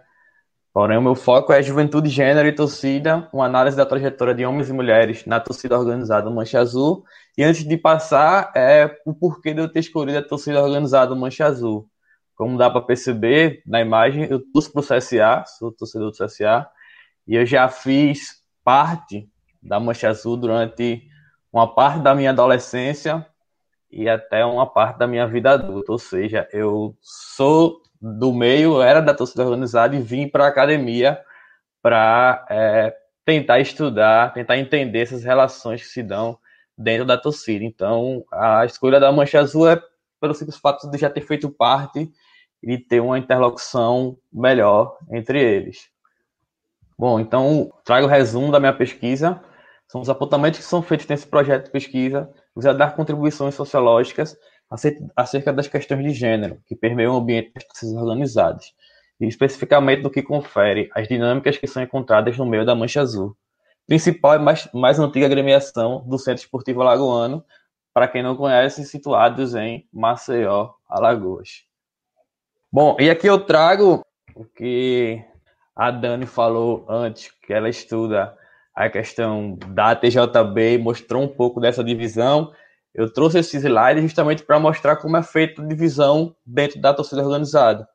Porém, o meu foco é juventude, gênero e torcida, uma análise da trajetória de homens e mulheres na torcida organizada Mancha Azul. E antes de passar, é o porquê de eu ter escolhido a torcida organizada Mancha Azul. Como dá para perceber na imagem, eu torço o CSA, sou torcedor do CSA, e eu já fiz parte da Mancha Azul durante uma parte da minha adolescência e até uma parte da minha vida adulta. Ou seja, eu sou do meio, era da torcida organizada e vim para a academia para é, tentar estudar, tentar entender essas relações que se dão dentro da torcida. Então, a escolha da Mancha Azul é pelo simples fato de já ter feito parte e ter uma interlocução melhor entre eles. Bom, então trago o resumo da minha pesquisa. São os apontamentos que são feitos nesse projeto de pesquisa a dar contribuições sociológicas acerca das questões de gênero que permeiam o ambiente das torcidas organizadas, e especificamente do que confere as dinâmicas que são encontradas no meio da Mancha Azul, principal e mais, mais antiga agremiação do Centro Esportivo Alagoano, para quem não conhece, situados em Maceió, Alagoas. Bom, e aqui eu trago o que a Dani falou antes, que ela estuda a questão da TJB mostrou um pouco dessa divisão. Eu trouxe esses slides justamente para mostrar como é feita a divisão dentro da torcida organizada.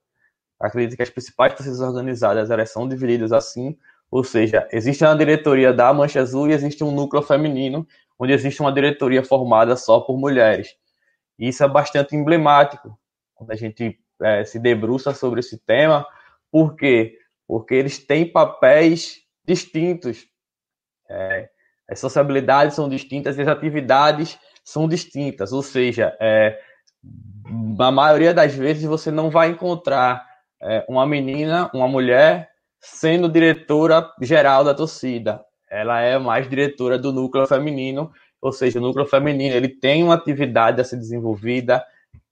Acredito que as principais torcidas organizadas elas são divididas assim, ou seja, existe uma diretoria da Mancha Azul e existe um núcleo feminino, onde existe uma diretoria formada só por mulheres. E isso é bastante emblemático quando a gente é, se debruça sobre esse tema. Por quê? Porque eles têm papéis distintos é, as sociabilidades são distintas e as atividades são distintas, ou seja, é, na maioria das vezes você não vai encontrar é, uma menina, uma mulher, sendo diretora geral da torcida. Ela é mais diretora do núcleo feminino, ou seja, o núcleo feminino ele tem uma atividade a ser desenvolvida,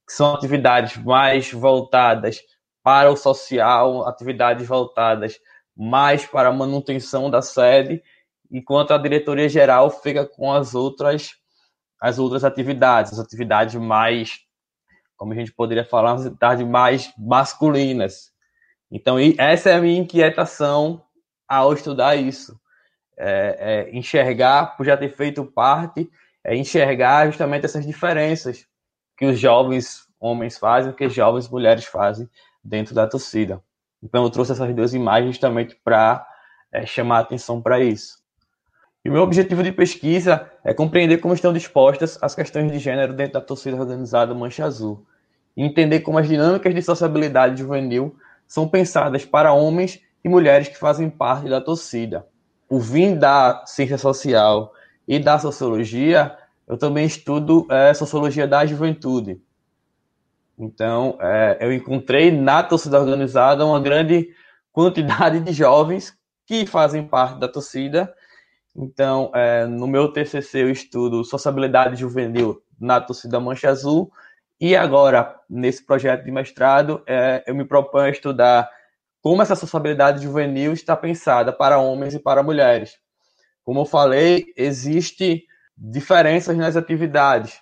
que são atividades mais voltadas para o social, atividades voltadas mais para a manutenção da sede, enquanto a diretoria geral fica com as outras as outras atividades, as atividades mais, como a gente poderia falar, as atividades mais masculinas. Então, essa é a minha inquietação ao estudar isso. É, é enxergar, por já ter feito parte, é enxergar justamente essas diferenças que os jovens homens fazem, que as jovens mulheres fazem dentro da torcida. Então, eu trouxe essas duas imagens justamente para é, chamar a atenção para isso. E o meu objetivo de pesquisa é compreender como estão dispostas as questões de gênero dentro da torcida organizada Mancha Azul e entender como as dinâmicas de sociabilidade juvenil são pensadas para homens e mulheres que fazem parte da torcida. O vim da ciência social e da sociologia, eu também estudo é, sociologia da juventude. Então, é, eu encontrei na torcida organizada uma grande quantidade de jovens que fazem parte da torcida então, é, no meu TCC eu estudo sociabilidade juvenil na torcida Mancha Azul e agora, nesse projeto de mestrado, é, eu me proponho a estudar como essa sociabilidade juvenil está pensada para homens e para mulheres. Como eu falei, existe diferenças nas atividades.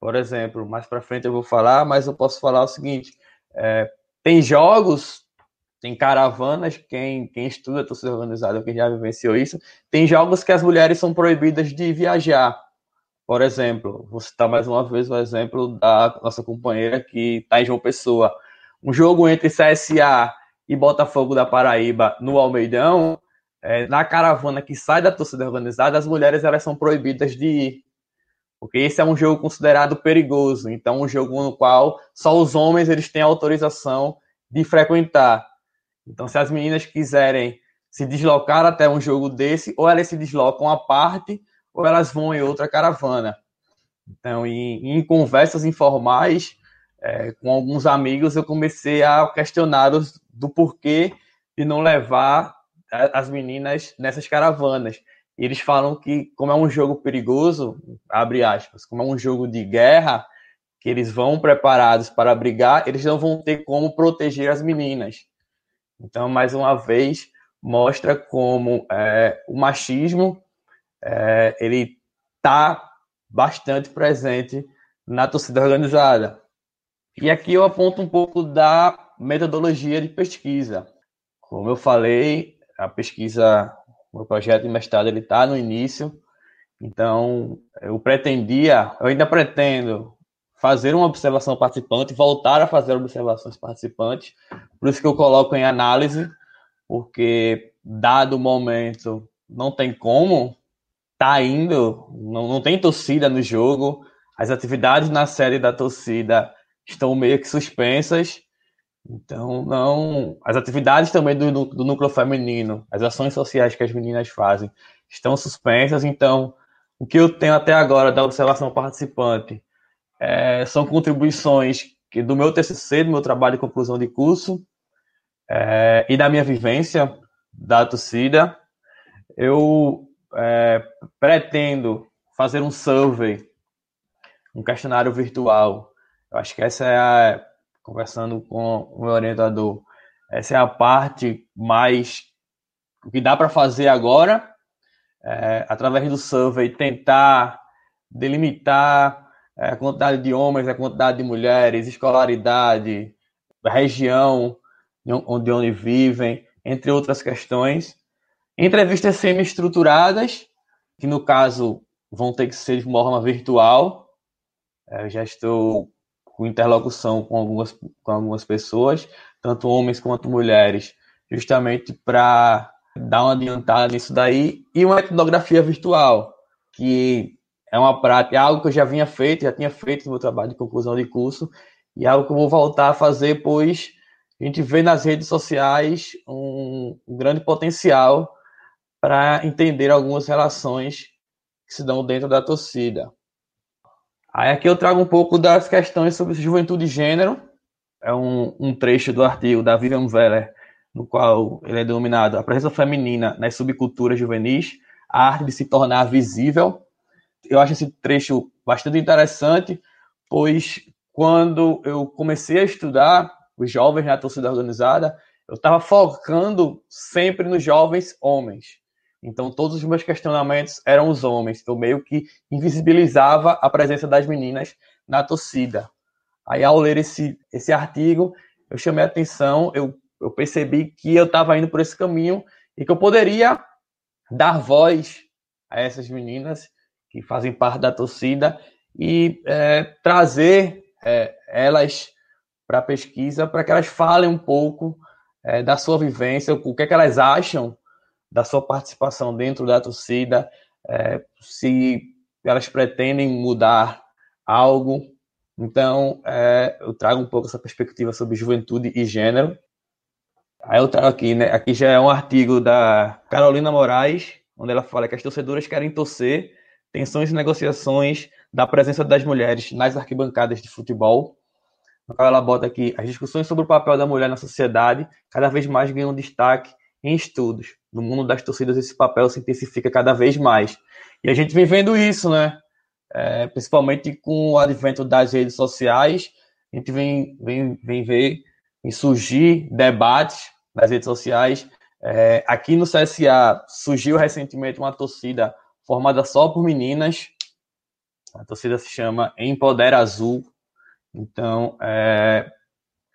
Por exemplo, mais para frente eu vou falar, mas eu posso falar o seguinte: é, tem jogos tem caravanas, quem, quem estuda torcida organizada, quem já vivenciou isso, tem jogos que as mulheres são proibidas de viajar. Por exemplo, vou citar mais uma vez o exemplo da nossa companheira que está em João Pessoa. Um jogo entre CSA e Botafogo da Paraíba no Almeidão, é, na caravana que sai da torcida organizada, as mulheres elas são proibidas de ir. Porque esse é um jogo considerado perigoso. Então, um jogo no qual só os homens eles têm autorização de frequentar. Então, se as meninas quiserem se deslocar até um jogo desse, ou elas se deslocam à parte, ou elas vão em outra caravana. Então, em, em conversas informais é, com alguns amigos, eu comecei a questioná-los do porquê de não levar as meninas nessas caravanas. E eles falam que, como é um jogo perigoso, abre aspas, como é um jogo de guerra, que eles vão preparados para brigar, eles não vão ter como proteger as meninas. Então, mais uma vez, mostra como é, o machismo é, ele está bastante presente na torcida organizada. E aqui eu aponto um pouco da metodologia de pesquisa. Como eu falei, a pesquisa, o projeto de mestrado ele está no início, então eu pretendia, eu ainda pretendo fazer uma observação participante, voltar a fazer observações participantes, por isso que eu coloco em análise, porque dado o momento não tem como tá indo, não, não tem torcida no jogo, as atividades na série da torcida estão meio que suspensas, então não, as atividades também do, do núcleo feminino, as ações sociais que as meninas fazem estão suspensas, então o que eu tenho até agora da observação participante é, são contribuições que, do meu TCC, do meu trabalho de conclusão de curso, é, e da minha vivência da torcida. Eu é, pretendo fazer um survey, um questionário virtual. Eu acho que essa é a, conversando com o meu orientador, essa é a parte mais o que dá para fazer agora, é, através do survey, tentar delimitar é, a quantidade de homens, a quantidade de mulheres, escolaridade, região onde, onde vivem, entre outras questões. Entrevistas semi-estruturadas, que no caso vão ter que ser de forma virtual. Eu já estou com interlocução com algumas, com algumas pessoas, tanto homens quanto mulheres, justamente para dar uma adiantada nisso daí. E uma etnografia virtual, que é uma prática, é algo que eu já vinha feito, já tinha feito no meu trabalho de conclusão de curso, e é algo que eu vou voltar a fazer, pois a gente vê nas redes sociais um, um grande potencial para entender algumas relações que se dão dentro da torcida. Aí aqui eu trago um pouco das questões sobre juventude e gênero. É um, um trecho do artigo da Vivian Weller, no qual ele é denominado A Presença Feminina nas Subculturas Juvenis, a arte de se tornar visível eu acho esse trecho bastante interessante, pois quando eu comecei a estudar os jovens na torcida organizada, eu estava focando sempre nos jovens homens. Então, todos os meus questionamentos eram os homens. Eu meio que invisibilizava a presença das meninas na torcida. Aí, ao ler esse, esse artigo, eu chamei a atenção, eu, eu percebi que eu estava indo por esse caminho e que eu poderia dar voz a essas meninas que fazem parte da torcida e é, trazer é, elas para a pesquisa para que elas falem um pouco é, da sua vivência, o que é que elas acham da sua participação dentro da torcida, é, se elas pretendem mudar algo. Então, é, eu trago um pouco essa perspectiva sobre juventude e gênero. Aí eu trago aqui, né? Aqui já é um artigo da Carolina Moraes, onde ela fala que as torcedoras querem torcer tensões e negociações da presença das mulheres nas arquibancadas de futebol. Ela bota aqui as discussões sobre o papel da mulher na sociedade cada vez mais ganham destaque em estudos. No mundo das torcidas, esse papel se intensifica cada vez mais. E a gente vem vendo isso, né? É, principalmente com o advento das redes sociais, a gente vem, vem, vem ver e surgir debates nas redes sociais. É, aqui no CSA surgiu recentemente uma torcida formada só por meninas. A torcida se chama Empodera Azul. Então, é,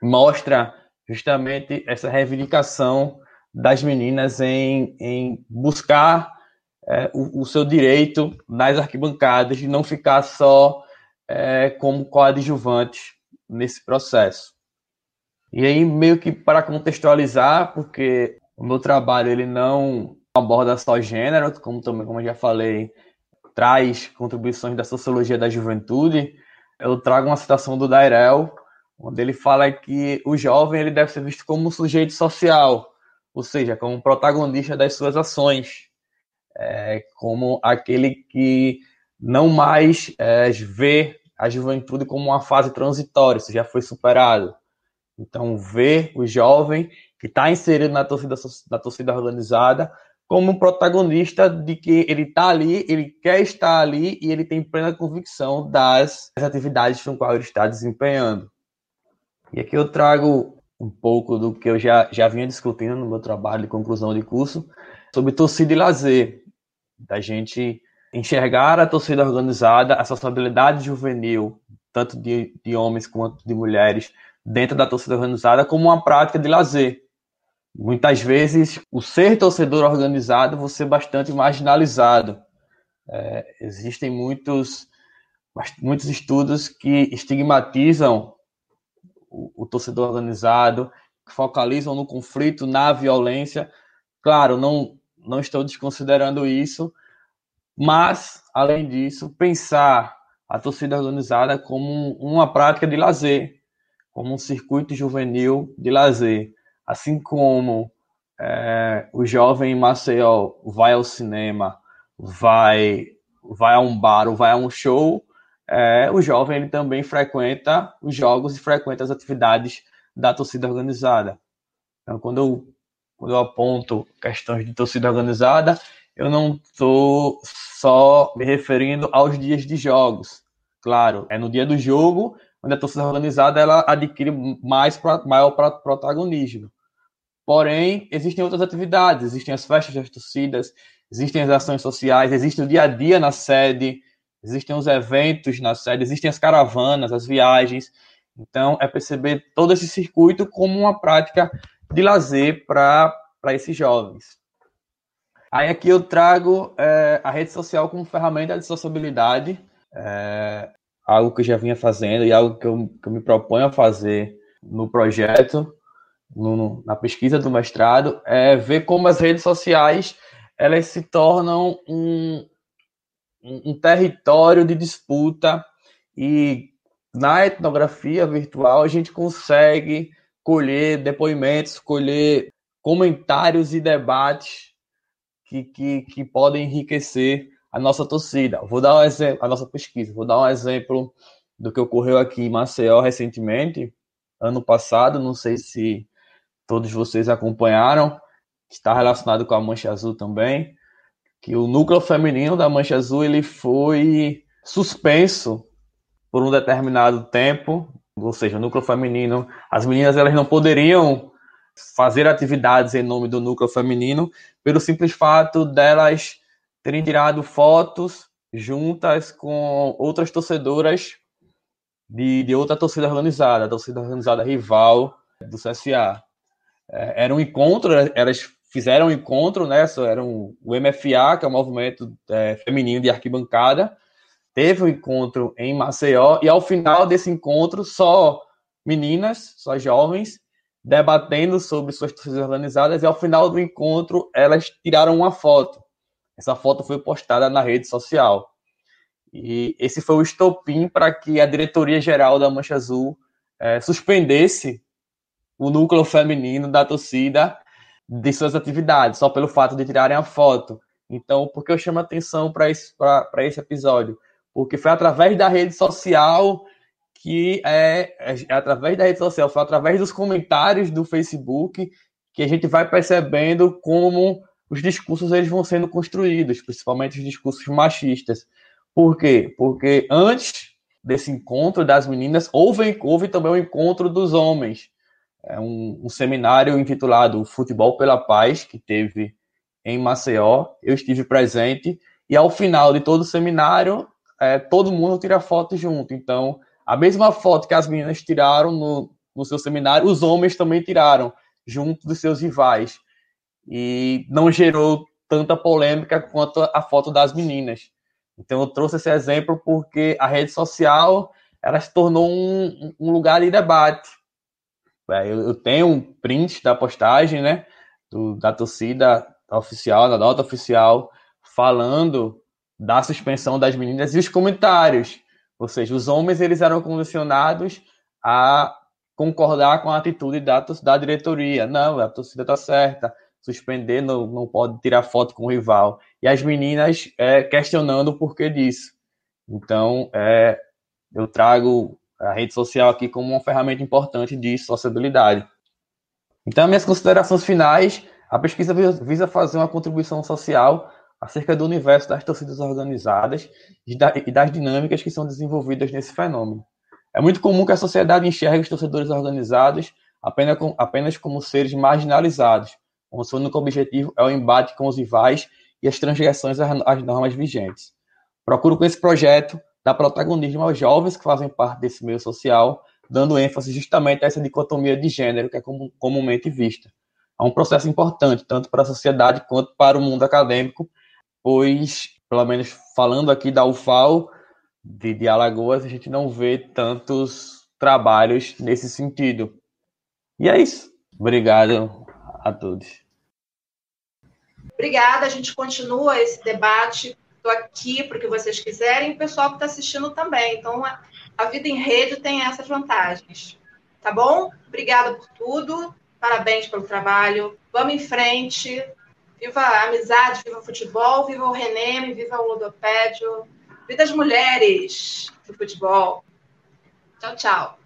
mostra justamente essa reivindicação das meninas em, em buscar é, o, o, seu direito nas arquibancadas de não ficar só é, como coadjuvante nesse processo. E aí, meio que para contextualizar, porque o meu trabalho ele não aborda só gênero, como também, como eu já falei, traz contribuições da sociologia da juventude. Eu trago uma citação do Dairel, onde ele fala que o jovem ele deve ser visto como um sujeito social, ou seja, como protagonista das suas ações, é, como aquele que não mais é, vê a juventude como uma fase transitória, isso já foi superado. Então, ver o jovem que está inserido na torcida, na torcida organizada como um protagonista de que ele está ali, ele quer estar ali e ele tem plena convicção das atividades com qual ele está desempenhando. E aqui eu trago um pouco do que eu já, já vinha discutindo no meu trabalho de conclusão de curso sobre torcida e lazer, da gente enxergar a torcida organizada, a sociabilidade juvenil, tanto de, de homens quanto de mulheres, dentro da torcida organizada, como uma prática de lazer Muitas vezes, o ser torcedor organizado, você é bastante marginalizado. É, existem muitos, muitos estudos que estigmatizam o, o torcedor organizado, que focalizam no conflito, na violência. Claro, não, não estou desconsiderando isso, mas, além disso, pensar a torcida organizada como uma prática de lazer, como um circuito juvenil de lazer assim como é, o jovem em Maceió vai ao cinema, vai, vai a um bar ou vai a um show, é, o jovem ele também frequenta os jogos e frequenta as atividades da torcida organizada. Então, quando eu, quando eu aponto questões de torcida organizada, eu não estou só me referindo aos dias de jogos. Claro, é no dia do jogo onde a torcida organizada ela adquire mais maior protagonismo. Porém, existem outras atividades, existem as festas das torcidas, existem as ações sociais, existe o dia a dia na sede, existem os eventos na sede, existem as caravanas, as viagens. Então, é perceber todo esse circuito como uma prática de lazer para esses jovens. Aí aqui eu trago é, a rede social como ferramenta de sociabilidade, é, algo que eu já vinha fazendo e algo que eu, que eu me proponho a fazer no projeto no, na pesquisa do mestrado é ver como as redes sociais elas se tornam um, um território de disputa e na etnografia virtual a gente consegue colher depoimentos, colher comentários e debates que, que, que podem enriquecer a nossa torcida. Vou dar um exemplo, a nossa pesquisa. Vou dar um exemplo do que ocorreu aqui em Maceió recentemente, ano passado. Não sei se todos vocês acompanharam, está relacionado com a Mancha Azul também, que o núcleo feminino da Mancha Azul ele foi suspenso por um determinado tempo, ou seja, o núcleo feminino, as meninas elas não poderiam fazer atividades em nome do núcleo feminino pelo simples fato delas terem tirado fotos juntas com outras torcedoras de, de outra torcida organizada, a torcida organizada rival do CSA. É, era um encontro, elas fizeram um encontro, né? Era um, o MFA, que é o movimento é, feminino de arquibancada, teve um encontro em Maceió e ao final desse encontro só meninas, só jovens debatendo sobre suas torcidas organizadas e ao final do encontro elas tiraram uma foto. Essa foto foi postada na rede social. E esse foi o estopim para que a diretoria geral da Mancha Azul é, suspendesse o núcleo feminino da torcida de suas atividades, só pelo fato de tirarem a foto. Então, por que eu chamo atenção para esse, esse episódio? Porque foi através da rede social que é, é, é, através da rede social, foi através dos comentários do Facebook que a gente vai percebendo como os discursos eles vão sendo construídos, principalmente os discursos machistas. Por quê? Porque antes desse encontro das meninas, houve, houve também o encontro dos homens é um, um seminário intitulado Futebol pela Paz, que teve em Maceió. Eu estive presente e ao final de todo o seminário, é, todo mundo tira foto junto. Então, a mesma foto que as meninas tiraram no, no seu seminário, os homens também tiraram, junto dos seus rivais. E não gerou tanta polêmica quanto a foto das meninas. Então eu trouxe esse exemplo porque a rede social ela se tornou um, um lugar de debate. É, eu, tenho um print da postagem, né, do, da torcida oficial, da nota oficial, falando da suspensão das meninas e os comentários. Ou seja, os homens eles eram condicionados a concordar com a atitude da, da diretoria. Não, a torcida está certa, suspender não, não pode tirar foto com o rival. E as meninas é, questionando o porquê disso. Então, é, eu trago a rede social aqui como uma ferramenta importante de sociabilidade. Então, minhas considerações finais, a pesquisa visa fazer uma contribuição social acerca do universo das torcidas organizadas e das dinâmicas que são desenvolvidas nesse fenômeno. É muito comum que a sociedade enxergue os torcedores organizados apenas, apenas como seres marginalizados, o seu único objetivo é o embate com os rivais e as transgressões às normas vigentes. Procuro com esse projeto dar protagonismo aos jovens que fazem parte desse meio social, dando ênfase justamente a essa dicotomia de gênero que é comumente vista. É um processo importante, tanto para a sociedade quanto para o mundo acadêmico, pois, pelo menos falando aqui da UFAL, de, de Alagoas, a gente não vê tantos trabalhos nesse sentido. E é isso. Obrigado a todos. Obrigada, a gente continua esse debate. Estou aqui para o que vocês quiserem e o pessoal que está assistindo também. Então, a, a vida em rede tem essas vantagens. Tá bom? Obrigada por tudo. Parabéns pelo trabalho. Vamos em frente. Viva a amizade, viva o futebol, viva o René, viva o Ludopédio. Viva as mulheres do futebol. Tchau, tchau.